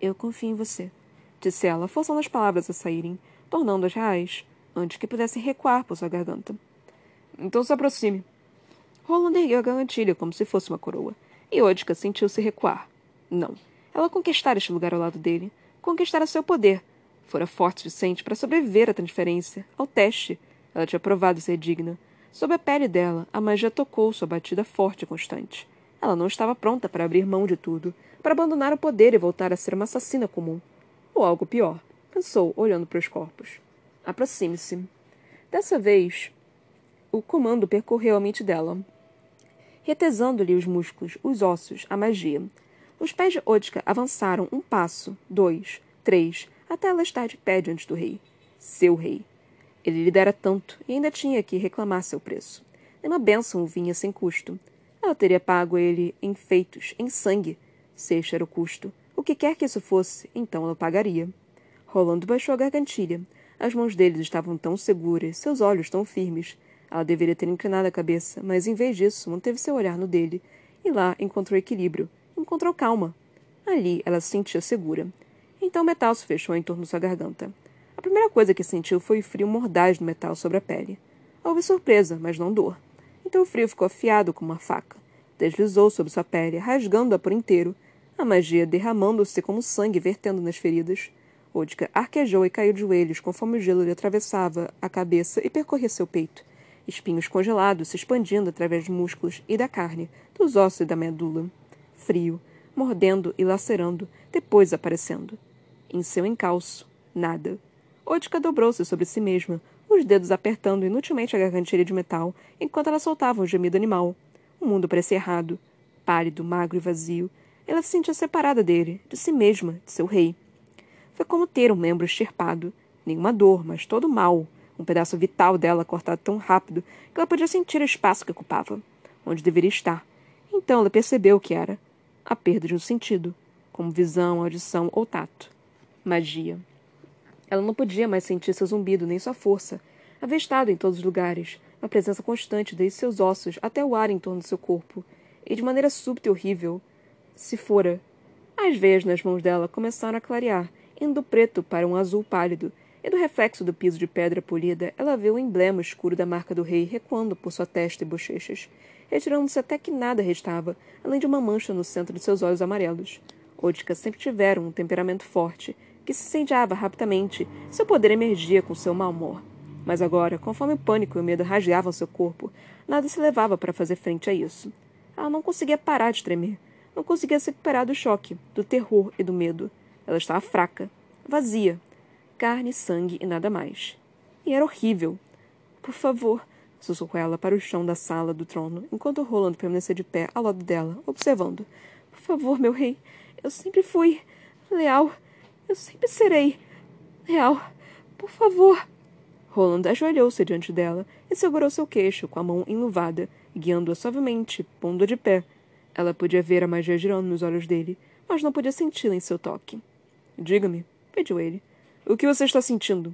Speaker 1: Eu confio em você, disse ela, forçando as palavras a saírem, tornando-as reais, antes que pudessem recuar por sua garganta. Então se aproxime. Roland ergueu a gargantilha como se fosse uma coroa, e Odica sentiu-se recuar. Não. Ela conquistara este lugar ao lado dele, conquistara seu poder. Fora forte o suficiente para sobreviver à transferência, ao teste. Ela tinha provado ser digna. Sob a pele dela, a magia tocou sua batida forte e constante. Ela não estava pronta para abrir mão de tudo, para abandonar o poder e voltar a ser uma assassina comum. Ou algo pior, pensou, olhando para os corpos. Aproxime-se. Dessa vez, o comando percorreu a mente dela, retesando-lhe os músculos, os ossos, a magia. Os pés de Otka avançaram um passo, dois, três, até ela estar de pé diante do rei. Seu rei. Ele lhe dera tanto e ainda tinha que reclamar seu preço. Nenhuma bênção vinha sem custo. Ela teria pago ele em feitos, em sangue. Se era o custo, o que quer que isso fosse, então ela pagaria. Rolando baixou a gargantilha. As mãos deles estavam tão seguras, seus olhos tão firmes. Ela deveria ter inclinado a cabeça, mas em vez disso, manteve seu olhar no dele. E lá encontrou equilíbrio, encontrou calma. Ali ela se sentia segura. Então o metal se fechou em torno de sua garganta. A primeira coisa que sentiu foi o frio mordaz do metal sobre a pele. Houve surpresa, mas não dor. Então o frio ficou afiado como uma faca. Deslizou sobre sua pele, rasgando-a por inteiro, a magia derramando-se como sangue vertendo nas feridas. Odka arquejou e caiu de joelhos conforme o gelo lhe atravessava a cabeça e percorria seu peito. Espinhos congelados se expandindo através dos músculos e da carne, dos ossos e da medula. Frio, mordendo e lacerando, depois aparecendo. Em seu encalço, nada. Odka dobrou-se sobre si mesma, os dedos apertando inutilmente a gargantilha de metal, enquanto ela soltava um gemido animal. O mundo parecia errado. Pálido, magro e vazio. Ela se sentia separada dele, de si mesma, de seu rei. Foi como ter um membro extirpado. Nenhuma dor, mas todo mal. Um pedaço vital dela cortado tão rápido que ela podia sentir o espaço que ocupava, onde deveria estar. Então ela percebeu o que era. A perda de um sentido, como visão, audição ou tato. Magia. Ela não podia mais sentir seu zumbido nem sua força. Havia estado em todos os lugares, uma presença constante desde seus ossos até o ar em torno do seu corpo, e de maneira súbita e horrível, se fora. As veias nas mãos dela começaram a clarear, indo do preto para um azul pálido, e do reflexo do piso de pedra polida ela viu o emblema escuro da marca do rei recuando por sua testa e bochechas, retirando-se até que nada restava, além de uma mancha no centro de seus olhos amarelos. Odica sempre tivera um temperamento forte, que se incendiava rapidamente, seu poder emergia com seu mau humor. Mas agora, conforme o pânico e o medo rasgavam seu corpo, nada se levava para fazer frente a isso. Ela não conseguia parar de tremer. Não conseguia se recuperar do choque, do terror e do medo. Ela estava fraca, vazia. Carne, sangue e nada mais. E era horrível. Por favor, sussurrou ela para o chão da sala do trono, enquanto Roland permanecia de pé ao lado dela, observando. Por favor, meu rei, eu sempre fui leal eu sempre serei. Real. Por favor. Roland ajoelhou-se diante dela e segurou seu queixo com a mão enluvada, guiando-a suavemente, pondo-a de pé. Ela podia ver a magia girando nos olhos dele, mas não podia senti-la em seu toque. Diga-me, pediu ele. O que você está sentindo?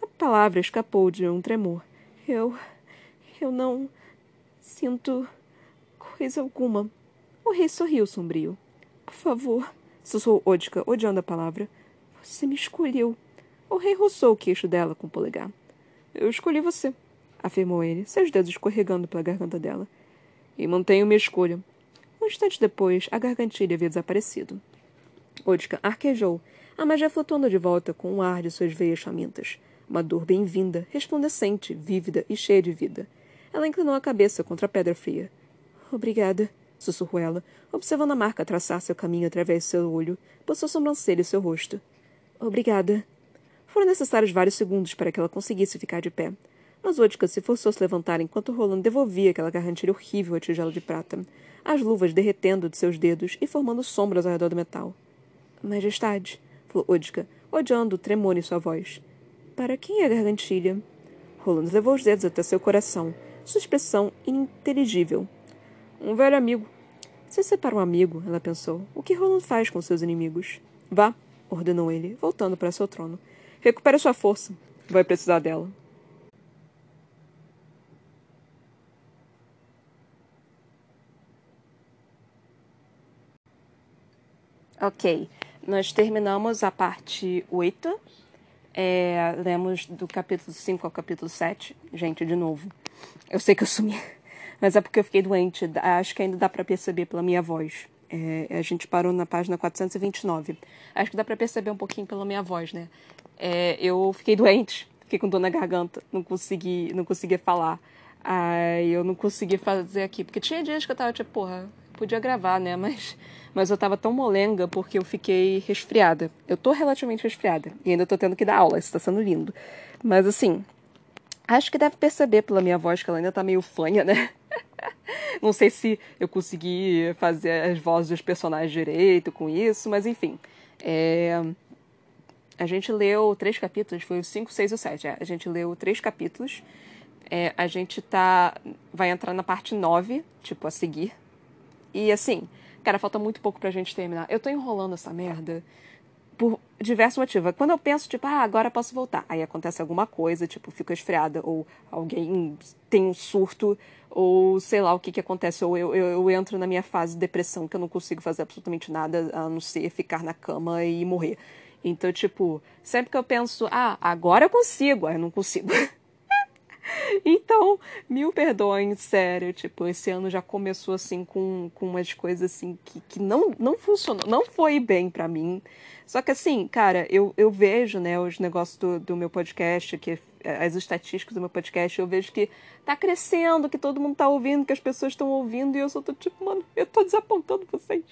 Speaker 1: A palavra escapou de um tremor. Eu. Eu não. sinto. coisa alguma. O rei sorriu sombrio. Por favor, sussurrou Odka, odiando a palavra. Você me escolheu. O rei roçou o queixo dela com o polegar. Eu escolhi você, afirmou ele, seus dedos escorregando pela garganta dela. E mantenho minha escolha. Um instante depois, a gargantilha havia desaparecido. Odka arquejou, a magia flutuando de volta com o ar de suas veias famintas. Uma dor bem-vinda, resplandecente, vívida e cheia de vida. Ela inclinou a cabeça contra a pedra fria. Obrigada, sussurrou ela, observando a marca traçar seu caminho através de seu olho, por sua sobrancelha e seu rosto. Obrigada. Foram necessários vários segundos para que ela conseguisse ficar de pé. Mas Odica se forçou a se levantar enquanto Roland devolvia aquela gargantilha horrível à tigela de prata, as luvas derretendo de seus dedos e formando sombras ao redor do metal. Majestade, exemplo, odiando o tremor em sua voz. Para quem é a gargantilha? Roland levou os dedos até seu coração, sua expressão ininteligível. Um velho amigo. Se você um amigo, ela pensou, o que Roland faz com seus inimigos? Vá, ordenou ele, voltando para seu trono. Recupere sua força. Vai precisar dela. Ok nós terminamos a parte 8. É, lemos do capítulo 5 ao capítulo 7. Gente, de novo, eu sei que eu sumi, mas é porque eu fiquei doente. Acho que ainda dá para perceber pela minha voz. É, a gente parou na página 429. Acho que dá para perceber um pouquinho pela minha voz, né? É, eu fiquei doente, fiquei com dor na garganta, não consegui, não conseguia falar. Aí eu não consegui fazer aqui, porque tinha dias que eu tava tipo, porra, podia gravar, né? Mas, mas eu tava tão molenga porque eu fiquei resfriada. Eu tô relativamente resfriada e ainda tô tendo que dar aula, isso tá sendo lindo. Mas assim, acho que deve perceber pela minha voz que ela ainda tá meio fanha, né? Não sei se eu consegui fazer as vozes dos personagens direito com isso, mas enfim. É... A gente leu três capítulos, foi o 5, 6 e o 7. É, a gente leu três capítulos. É, a gente tá. Vai entrar na parte 9, tipo, a seguir. E assim, cara, falta muito pouco pra gente terminar. Eu tô enrolando essa merda por diversos motivos. Quando eu penso, tipo, ah, agora posso voltar. Aí acontece alguma coisa, tipo, fico esfriada, ou alguém tem um surto, ou sei lá o que que acontece, ou eu, eu, eu, entro na minha fase de depressão, que eu não consigo fazer absolutamente nada a não ser ficar na cama e morrer. Então, tipo, sempre que eu penso, ah, agora eu consigo, aí eu não consigo. então, mil perdões, sério. Tipo, esse ano já começou assim com, com umas coisas assim que, que não, não funcionou, não foi bem para mim. Só que assim, cara, eu, eu vejo, né, os negócios do, do meu podcast, que as estatísticas do meu podcast, eu vejo que tá crescendo, que todo mundo tá ouvindo, que as pessoas estão ouvindo, e eu só tô tipo, mano, eu tô desapontando vocês.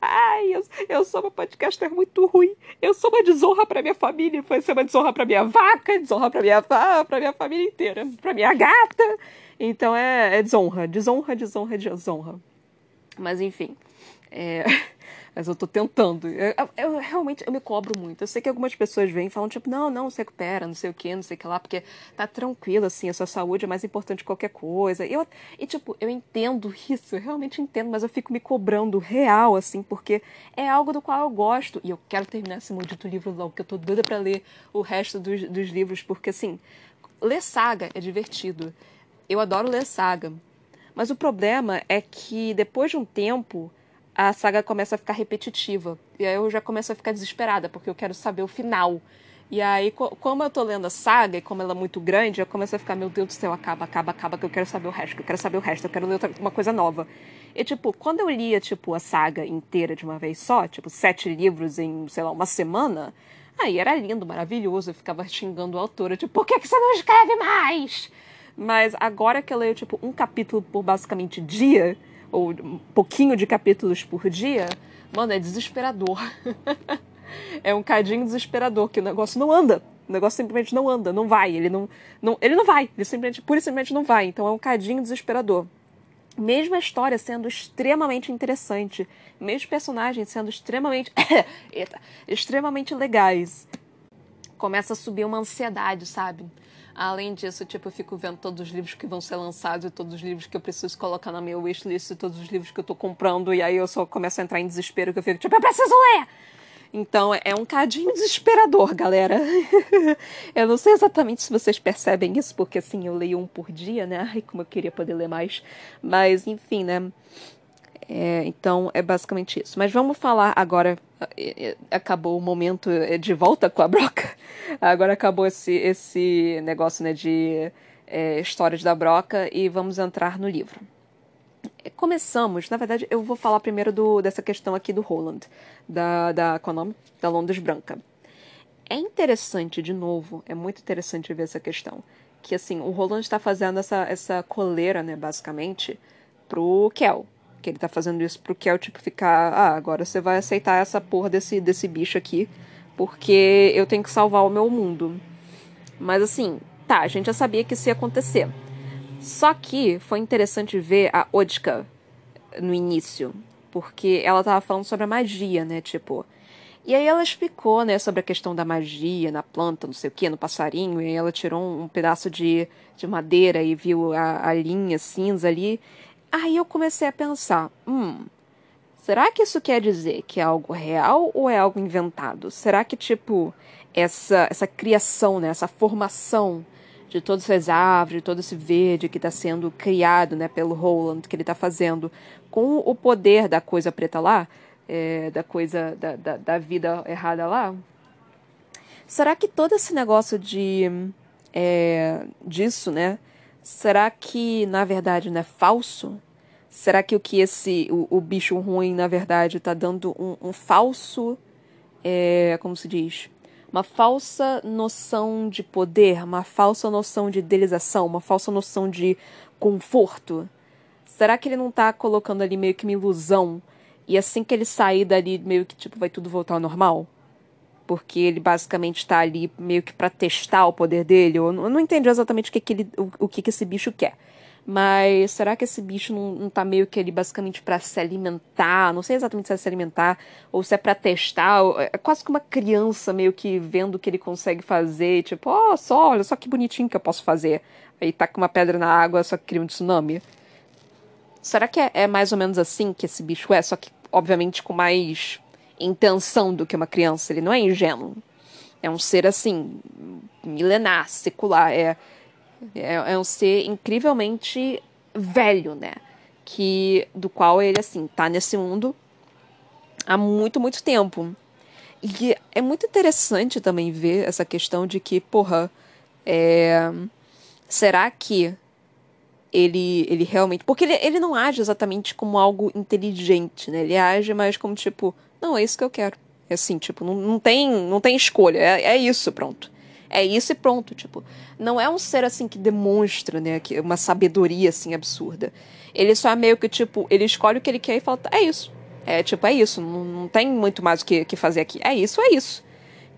Speaker 1: Ai, eu, eu sou uma podcaster muito ruim. Eu sou uma desonra pra minha família, foi ser uma desonra pra minha vaca, desonra pra minha pra minha família inteira, pra minha gata. Então é, é desonra, desonra, desonra, desonra. Mas enfim. É. Mas eu tô tentando. Eu, eu, realmente eu me cobro muito. Eu sei que algumas pessoas vêm e falam, tipo, não, não, se recupera, não sei o que, não sei o que lá, porque tá tranquilo, assim, a sua saúde é mais importante que qualquer coisa. E, eu, e, tipo, eu entendo isso, eu realmente entendo, mas eu fico me cobrando real, assim, porque é algo do qual eu gosto. E eu quero terminar esse maldito livro logo, que eu tô doida pra ler o resto dos, dos livros, porque, assim, ler saga é divertido. Eu adoro ler saga. Mas o problema é que depois de um tempo a saga começa a ficar repetitiva. E aí eu já começo a ficar desesperada, porque eu quero saber o final. E aí, como eu tô lendo a saga e como ela é muito grande, eu começo a ficar, meu Deus do céu, acaba, acaba, acaba, que eu quero saber o resto, que eu quero saber o resto, eu quero ler outra, uma coisa nova. E, tipo, quando eu lia, tipo, a saga inteira de uma vez só, tipo, sete livros em, sei lá, uma semana, aí era lindo, maravilhoso, eu ficava xingando a autora, tipo, por que, que você não escreve mais? Mas agora que eu leio, tipo, um capítulo por basicamente dia, ou um pouquinho de capítulos por dia, mano, é desesperador. é um cadinho desesperador, que o negócio não anda. O negócio simplesmente não anda, não vai. Ele não, não, ele não vai. Ele simplesmente, pura e simplesmente não vai. Então é um cadinho desesperador. Mesmo a história sendo extremamente interessante, mesmo os personagens sendo extremamente, eita, extremamente legais, começa a subir uma ansiedade, sabe? Além disso, tipo, eu fico vendo todos os livros que vão ser lançados e todos os livros que eu preciso colocar na minha wishlist e todos os livros que eu tô comprando e aí eu só começo a entrar em desespero que eu fico tipo, eu preciso ler! Então é um cadinho desesperador, galera. eu não sei exatamente se vocês percebem isso, porque assim, eu leio um por dia, né? Ai, como eu queria poder ler mais. Mas, enfim, né? É, então é basicamente isso. Mas vamos falar agora. É, é, acabou o momento de volta com a Broca. Agora acabou esse, esse negócio né, de é, histórias da Broca e vamos entrar no livro. Começamos, na verdade, eu vou falar primeiro do, dessa questão aqui do Roland, da, da, qual é o nome? Da Londres Branca. É interessante, de novo, é muito interessante ver essa questão. Que assim, o Roland está fazendo essa, essa coleira, né, basicamente, pro Kel, que ele tá fazendo isso pro Kel, tipo, ficar. Ah, agora você vai aceitar essa porra desse, desse bicho aqui, porque eu tenho que salvar o meu mundo. Mas assim, tá, a gente já sabia que isso ia acontecer. Só que foi interessante ver a Odka no início, porque ela tava falando sobre a magia, né? Tipo. E aí ela explicou, né, sobre a questão da magia na planta, não sei o que, no passarinho, e aí ela tirou um, um pedaço de, de madeira e viu a, a linha cinza ali. Aí eu comecei a pensar: hum, será que isso quer dizer que é algo real ou é algo inventado? Será que, tipo, essa, essa criação, né, essa formação de todas essas árvores, todo esse verde que está sendo criado né, pelo Roland, que ele está fazendo, com o poder da coisa preta lá, é, da coisa, da, da, da, vida errada lá. Será que todo esse negócio de. É, disso, né? Será que, na verdade, não é falso? Será que o que esse. o, o bicho ruim, na verdade, tá dando um, um falso. É, como se diz? Uma falsa noção de poder, uma falsa noção de idealização, uma falsa noção de conforto? Será que ele não tá colocando ali meio que uma ilusão? E assim que ele sair dali, meio que tipo, vai tudo voltar ao normal? Porque ele basicamente tá ali meio que para testar o poder dele. Eu não, entendi exatamente o que, que ele, o, o que, que esse bicho quer. Mas será que esse bicho não, não tá meio que ali basicamente para se alimentar? Não sei exatamente se é se alimentar ou se é para testar. É quase que uma criança meio que vendo o que ele consegue fazer. Tipo, ó, oh, só, olha só que bonitinho que eu posso fazer. Aí tá com uma pedra na água, só que cria um tsunami. Será que é, é mais ou menos assim que esse bicho é? Só que, obviamente, com mais intenção do que uma criança. Ele não é ingênuo. É um ser assim, milenar, secular. É é, é um ser incrivelmente velho, né? Que, do qual ele, assim, tá nesse mundo há muito, muito tempo. E é muito interessante também ver essa questão de que, porra, é... será que ele, ele realmente. Porque ele, ele não age exatamente como algo inteligente, né? Ele age mais como tipo, não, é isso que eu quero. É assim, tipo, não, não, tem, não tem escolha, é, é isso, pronto. É isso e pronto, tipo. Não é um ser assim que demonstra, né, que uma sabedoria assim absurda. Ele só é meio que tipo, ele escolhe o que ele quer e fala, é isso. É tipo, é isso, não, não tem muito mais o que, que fazer aqui. É isso, é isso.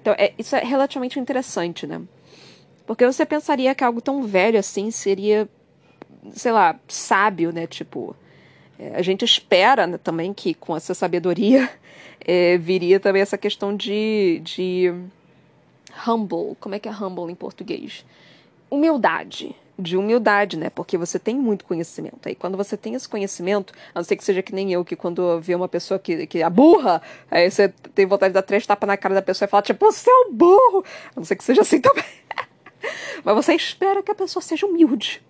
Speaker 1: Então, é, isso é relativamente interessante, né? Porque você pensaria que algo tão velho assim seria, sei lá, sábio, né? Tipo, é, a gente espera né, também que com essa sabedoria é, viria também essa questão de, de humble. Como é que é humble em português? Humildade. De humildade, né? Porque você tem muito conhecimento. Aí quando você tem esse conhecimento, a não ser que seja que nem eu, que quando vê uma pessoa que, que é burra, aí você tem vontade de dar três tapas na cara da pessoa e falar, tipo, você é um burro! A não ser que seja assim também. Mas você espera que a pessoa seja humilde.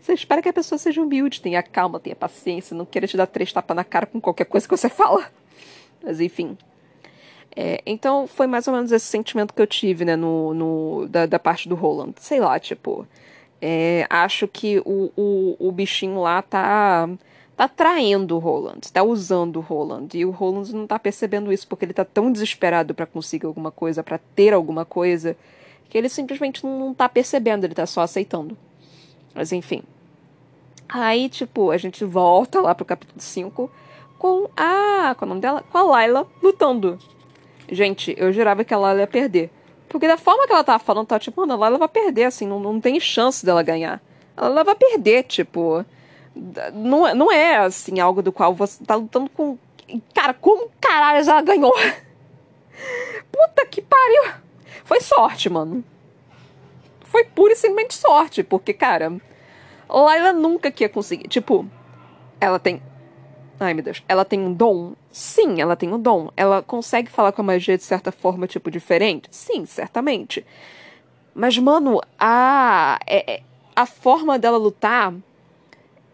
Speaker 1: Você espera que a pessoa seja humilde, tenha calma, tenha paciência, não queira te dar três tapas na cara com qualquer coisa que você fala. Mas enfim. É, então foi mais ou menos esse sentimento que eu tive, né, no, no da, da parte do Roland. Sei lá, tipo. É, acho que o, o, o bichinho lá tá tá traindo o Roland, tá usando o Roland. E o Roland não tá percebendo isso porque ele tá tão desesperado para conseguir alguma coisa, para ter alguma coisa, que ele simplesmente não, tá percebendo, ele tá só aceitando. Mas enfim. Aí, tipo, a gente volta lá pro capítulo 5 com a. Qual é o nome dela? Com a Layla lutando. Gente, eu jurava que a Layla ia perder. Porque da forma que ela tava falando, tava tipo, mano, a Layla vai perder, assim, não, não tem chance dela ganhar. Ela vai perder, tipo. Não, não é, assim, algo do qual você tá lutando com. Cara, como caralho ela ganhou? Puta que pariu! Foi sorte, mano. Foi pura e simplesmente sorte, porque, cara, Layla nunca que ia conseguir. Tipo, ela tem Ai, meu Deus. Ela tem um dom? Sim, ela tem um dom. Ela consegue falar com a magia de certa forma, tipo, diferente? Sim, certamente. Mas, mano, a, é, é, a forma dela lutar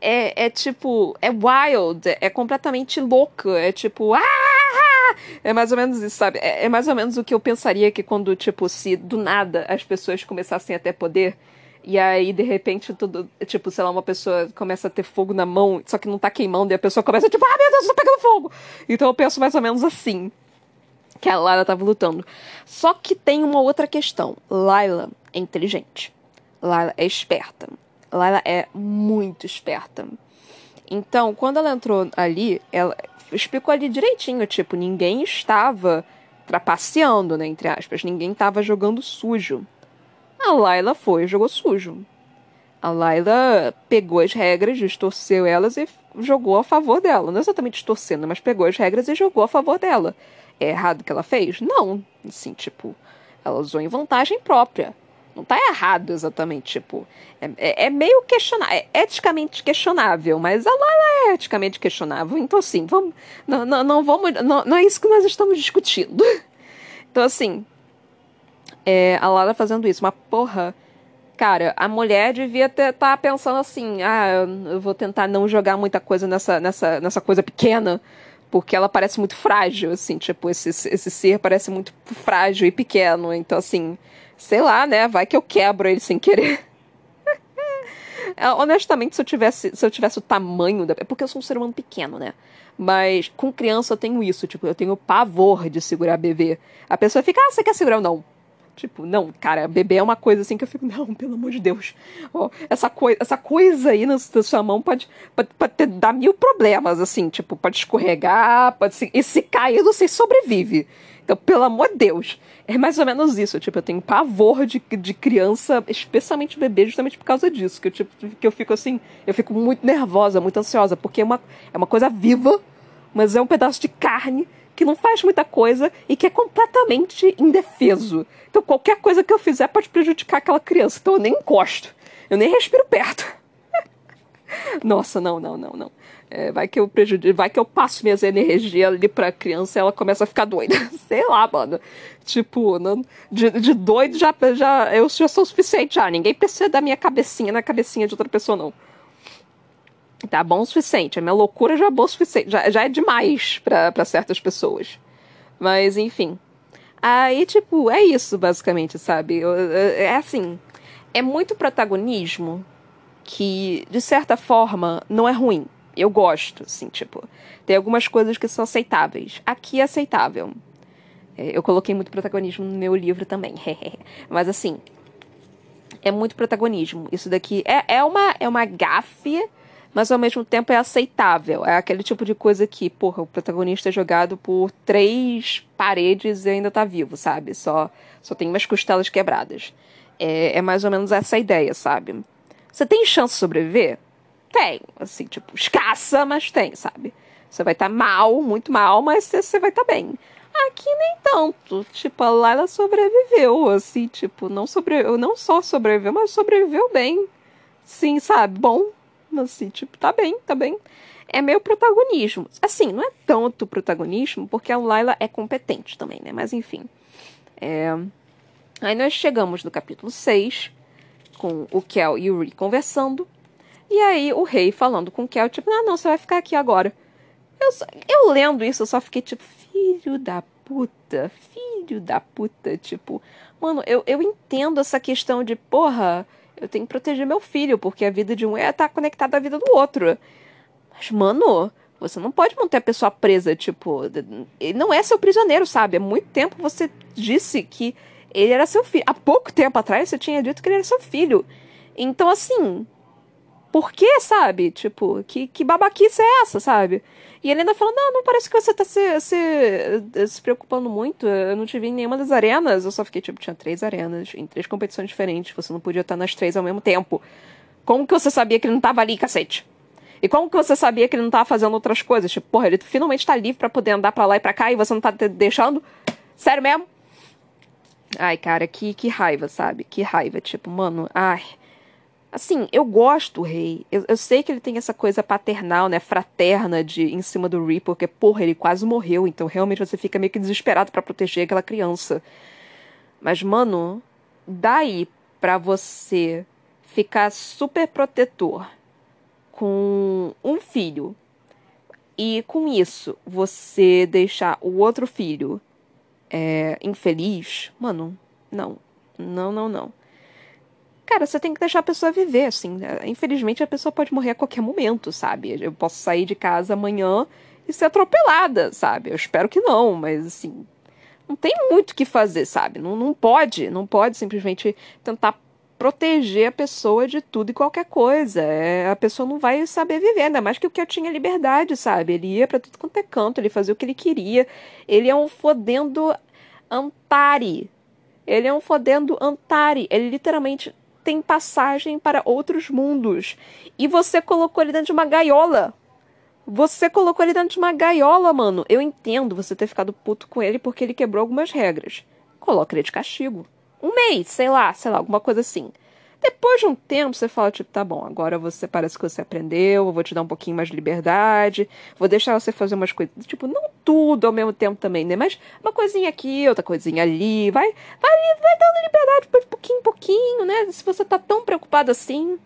Speaker 1: é, é tipo. É wild, é completamente louca. É tipo. Ah! É mais ou menos isso, sabe? É, é mais ou menos o que eu pensaria que quando, tipo, se do nada as pessoas começassem a ter poder e aí, de repente, tudo, tipo, sei lá, uma pessoa começa a ter fogo na mão, só que não tá queimando, e a pessoa começa, tipo, ah, meu Deus, tô pegando fogo! Então eu penso mais ou menos assim. Que a Layla tava lutando. Só que tem uma outra questão. Layla é inteligente. Layla é esperta. Layla é muito esperta. Então, quando ela entrou ali, ela explicou ali direitinho, tipo, ninguém estava trapaceando, né, entre aspas, ninguém estava jogando sujo. A Layla foi e jogou sujo. A Layla pegou as regras, distorceu elas e jogou a favor dela. Não exatamente distorcendo, mas pegou as regras e jogou a favor dela. É errado o que ela fez? Não. Assim, tipo, ela usou em vantagem própria. Não tá errado exatamente, tipo. É, é, é meio questionável. É eticamente questionável, mas a Layla é eticamente questionável. Então, assim, vamos. Não, não, não vamos. Não, não é isso que nós estamos discutindo. Então, assim, é, a Lara fazendo isso. Mas, porra, cara, a mulher devia estar tá pensando assim: ah, eu vou tentar não jogar muita coisa nessa, nessa, nessa coisa pequena, Porque ela parece muito frágil, assim, tipo, esse, esse ser parece muito frágil e pequeno. Então, assim, sei lá, né? Vai que eu quebro ele sem querer. É, honestamente, se eu tivesse, se eu tivesse o tamanho da. É porque eu sou um ser humano pequeno, né? Mas com criança eu tenho isso, tipo, eu tenho pavor de segurar bebê. A pessoa fica, ah, você quer segurar? Não. Tipo, não, cara, bebê é uma coisa assim que eu fico, não, pelo amor de Deus. Oh, essa, coi essa coisa aí na, sua mão pode, pode, pode ter, dar mil problemas, assim, tipo, pode escorregar, pode se, e se cair, você sobrevive. Então, pelo amor de Deus. É mais ou menos isso. Tipo, eu tenho pavor de, de criança, especialmente bebê, justamente por causa disso. Que eu, tipo, que eu fico assim, eu fico muito nervosa, muito ansiosa, porque é uma, é uma coisa viva, mas é um pedaço de carne que não faz muita coisa e que é completamente indefeso. Então qualquer coisa que eu fizer pode prejudicar aquela criança. Então eu nem encosto. Eu nem respiro perto. Nossa, não, não, não, não. É, vai que eu prejudico, vai que eu passo minhas energias ali pra criança e ela começa a ficar doida. Sei lá, mano. Tipo, não, de, de doido já, já, eu já sou o suficiente já. Ninguém precisa da minha cabecinha na cabecinha de outra pessoa, não. Tá bom o suficiente. A minha loucura já é boa o suficiente. Já, já é demais para certas pessoas. Mas, enfim. Aí, tipo, é isso, basicamente, sabe? É assim. É muito protagonismo que, de certa forma, não é ruim. Eu gosto, assim, tipo. Tem algumas coisas que são aceitáveis. Aqui é aceitável. É, eu coloquei muito protagonismo no meu livro também. Mas assim. É muito protagonismo. Isso daqui é, é, uma, é uma gafe, mas ao mesmo tempo é aceitável. É aquele tipo de coisa que, porra, o protagonista é jogado por três paredes e ainda tá vivo, sabe? Só, só tem umas costelas quebradas. É, é mais ou menos essa ideia, sabe? Você tem chance de sobreviver? Tem. Assim, tipo, escassa, mas tem, sabe? Você vai estar tá mal, muito mal, mas você vai estar tá bem. Aqui nem tanto. Tipo, a Layla sobreviveu, assim, tipo, não sobre, não só sobreviveu, mas sobreviveu bem. Sim, sabe? Bom, assim, tipo, tá bem, tá bem. É meio protagonismo. Assim, não é tanto protagonismo, porque a Layla é competente também, né? Mas enfim. É... Aí nós chegamos no capítulo 6, com o Kel e o Ri conversando. E aí o rei falando com o Kel, tipo, ah, não, você vai ficar aqui agora. Eu, eu lendo isso, eu só fiquei tipo, filho da puta, filho da puta, tipo, mano, eu, eu entendo essa questão de, porra, eu tenho que proteger meu filho, porque a vida de um é tá conectada à vida do outro. Mas, mano, você não pode manter a pessoa presa, tipo, ele não é seu prisioneiro, sabe? Há muito tempo você disse que ele era seu filho. Há pouco tempo atrás você tinha dito que ele era seu filho. Então, assim. Por que, sabe? Tipo, que, que babaquice é essa, sabe? E ele ainda falou: Não, não parece que você tá se, se, se preocupando muito. Eu não te vi em nenhuma das arenas. Eu só fiquei, tipo, tinha três arenas, em três competições diferentes. Você não podia estar nas três ao mesmo tempo. Como que você sabia que ele não tava ali, cacete? E como que você sabia que ele não tava fazendo outras coisas? Tipo, porra, ele finalmente tá livre para poder andar para lá e pra cá e você não tá deixando? Sério mesmo? Ai, cara, que, que raiva, sabe? Que raiva. Tipo, mano, ai. Assim, eu gosto do rei. Eu, eu sei que ele tem essa coisa paternal, né? Fraterna de em cima do Ree, porque, porra, ele quase morreu. Então, realmente, você fica meio que desesperado para proteger aquela criança. Mas, mano, daí pra você ficar super protetor com um filho e com isso você deixar o outro filho é, infeliz, mano, não. Não, não, não. Cara, você tem que deixar a pessoa viver, assim. Né? Infelizmente, a pessoa pode morrer a qualquer momento, sabe? Eu posso sair de casa amanhã e ser atropelada, sabe? Eu espero que não, mas assim. Não tem muito o que fazer, sabe? Não, não pode, não pode simplesmente tentar proteger a pessoa de tudo e qualquer coisa. É, a pessoa não vai saber viver, ainda mais que o que eu tinha liberdade, sabe? Ele ia para tudo quanto é canto, ele fazia o que ele queria. Ele é um fodendo Antari. Ele é um fodendo Antari. Ele literalmente tem passagem para outros mundos. E você colocou ele dentro de uma gaiola. Você colocou ele dentro de uma gaiola, mano. Eu entendo você ter ficado puto com ele porque ele quebrou algumas regras. Coloca ele de castigo um mês, sei lá, sei lá, alguma coisa assim. Depois de um tempo, você fala, tipo, tá bom, agora você parece que você aprendeu, eu vou te dar um pouquinho mais de liberdade, vou deixar você fazer umas coisas, tipo, não tudo ao mesmo tempo também, né? Mas uma coisinha aqui, outra coisinha ali, vai, vai, vai dando liberdade de pouquinho em pouquinho, né? Se você tá tão preocupado assim.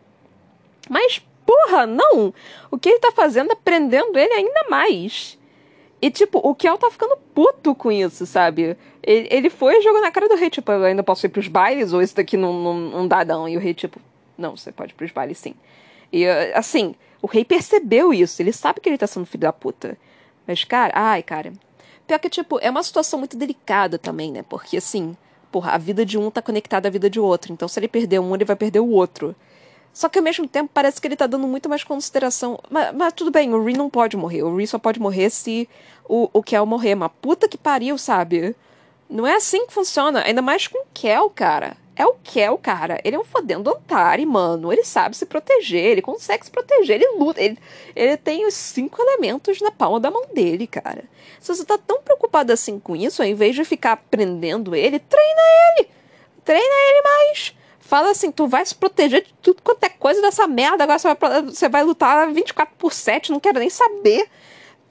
Speaker 1: Mas, porra, não! O que ele tá fazendo é prendendo ele ainda mais. E, tipo, o Kel tá ficando puto com isso, sabe? Ele, ele foi e jogou na cara do rei, tipo, eu ainda posso ir pros bailes ou isso daqui não, não, não dá não. E o rei, tipo, não, você pode ir pros bailes sim. E, assim, o rei percebeu isso, ele sabe que ele tá sendo filho da puta. Mas, cara, ai, cara. Pior que, tipo, é uma situação muito delicada também, né? Porque, assim, porra, a vida de um tá conectada à vida de outro. Então, se ele perder um, ele vai perder o outro. Só que ao mesmo tempo parece que ele tá dando muito mais consideração. Mas, mas tudo bem, o Ree não pode morrer. O Ree só pode morrer se o, o Kel morrer. Mas puta que pariu, sabe? Não é assim que funciona. Ainda mais com o Kel, cara. É o Kel, cara. Ele é um fodendo Antari, mano. Ele sabe se proteger, ele consegue se proteger, ele luta. Ele, ele tem os cinco elementos na palma da mão dele, cara. Se você tá tão preocupado assim com isso, ao invés de ficar prendendo ele, treina ele. Treina ele mais. Fala assim, tu vai se proteger de tudo quanto é coisa dessa merda, agora você vai, você vai lutar 24 por 7, não quero nem saber.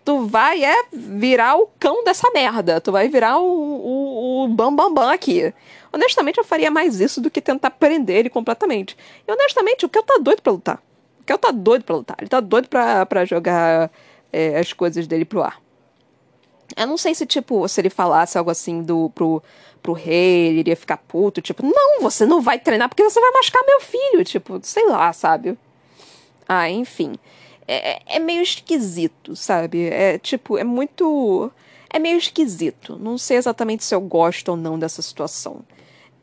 Speaker 1: Tu vai é virar o cão dessa merda. Tu vai virar o, o, o bam, bam, bam aqui. Honestamente, eu faria mais isso do que tentar prender ele completamente. E honestamente, o Kel tá doido pra lutar. O Kel tá doido pra lutar. Ele tá doido pra, pra jogar é, as coisas dele pro ar. Eu não sei se, tipo, se ele falasse algo assim do, pro, pro rei, ele iria ficar puto, tipo, não, você não vai treinar porque você vai machucar meu filho, tipo, sei lá, sabe? Ah, enfim. É, é, é meio esquisito, sabe? É tipo, é muito. É meio esquisito. Não sei exatamente se eu gosto ou não dessa situação.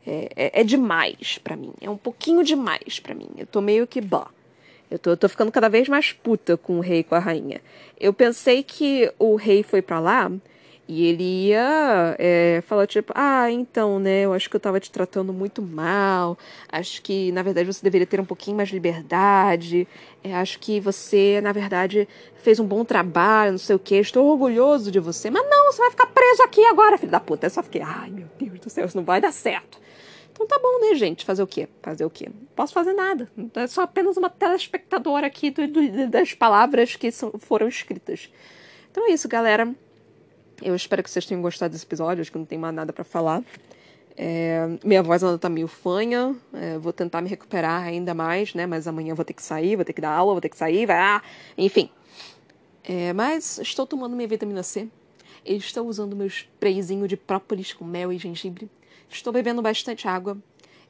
Speaker 1: É, é, é demais para mim. É um pouquinho demais para mim. Eu tô meio que bah. Eu tô, eu tô ficando cada vez mais puta com o rei e com a rainha. Eu pensei que o rei foi para lá e ele ia é, falar, tipo, ah, então, né, eu acho que eu tava te tratando muito mal, acho que, na verdade, você deveria ter um pouquinho mais de liberdade, é, acho que você, na verdade, fez um bom trabalho, não sei o quê, estou orgulhoso de você, mas não, você vai ficar preso aqui agora, filho da puta. Eu só fiquei, ai, meu Deus do céu, isso não vai dar certo. Então tá bom, né, gente? Fazer o quê? Fazer o quê? Não posso fazer nada. É só apenas uma telespectadora aqui do, do, das palavras que são, foram escritas. Então é isso, galera. Eu espero que vocês tenham gostado desse episódio, acho que não tem mais nada para falar. É, minha voz ainda tá meio fanha, é, vou tentar me recuperar ainda mais, né? Mas amanhã vou ter que sair, vou ter que dar aula, vou ter que sair, vai lá, enfim. É, mas estou tomando minha vitamina C, estou usando meu sprayzinho de própolis com mel e gengibre, estou bebendo bastante água,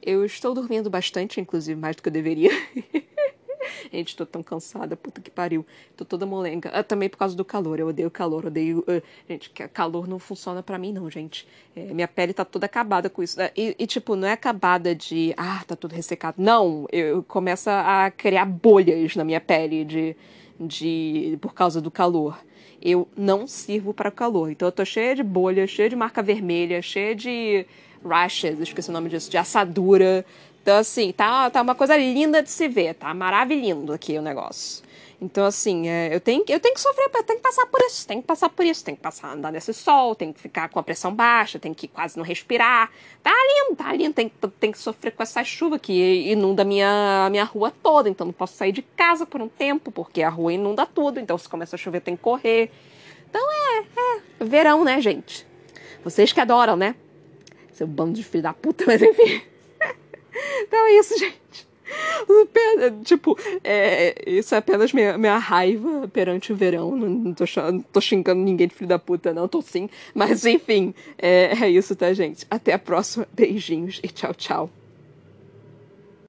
Speaker 1: eu estou dormindo bastante, inclusive mais do que eu deveria. Gente, tô tão cansada, puta que pariu. Tô toda molenga. Ah, também por causa do calor. Eu odeio calor, odeio. Uh, gente, calor não funciona para mim, não, gente. É, minha pele tá toda acabada com isso. E, e, tipo, não é acabada de. Ah, tá tudo ressecado. Não, eu, começo a criar bolhas na minha pele de, de por causa do calor. Eu não sirvo para calor. Então eu tô cheia de bolhas, cheia de marca vermelha, cheia de rashes, esqueci o nome disso, de assadura. Então, assim, tá, tá uma coisa linda de se ver, tá maravilhoso aqui o negócio. Então, assim, é, eu, tenho, eu tenho que sofrer, eu tenho que passar por isso, tenho que passar por isso, tenho que passar, andar nesse sol, tenho que ficar com a pressão baixa, tenho que quase não respirar. Tá lindo, tá lindo, tem que sofrer com essa chuva que inunda a minha, minha rua toda, então não posso sair de casa por um tempo, porque a rua inunda tudo, então se começa a chover tem que correr. Então é, é, verão, né, gente? Vocês que adoram, né? Seu bando de filho da puta, mas enfim. Então é isso, gente. Tipo, é, isso é apenas minha, minha raiva perante o verão. Não, tô, não tô xingando ninguém de filho da puta, não, tô sim. Mas enfim, é, é isso, tá, gente? Até a próxima. Beijinhos e tchau, tchau.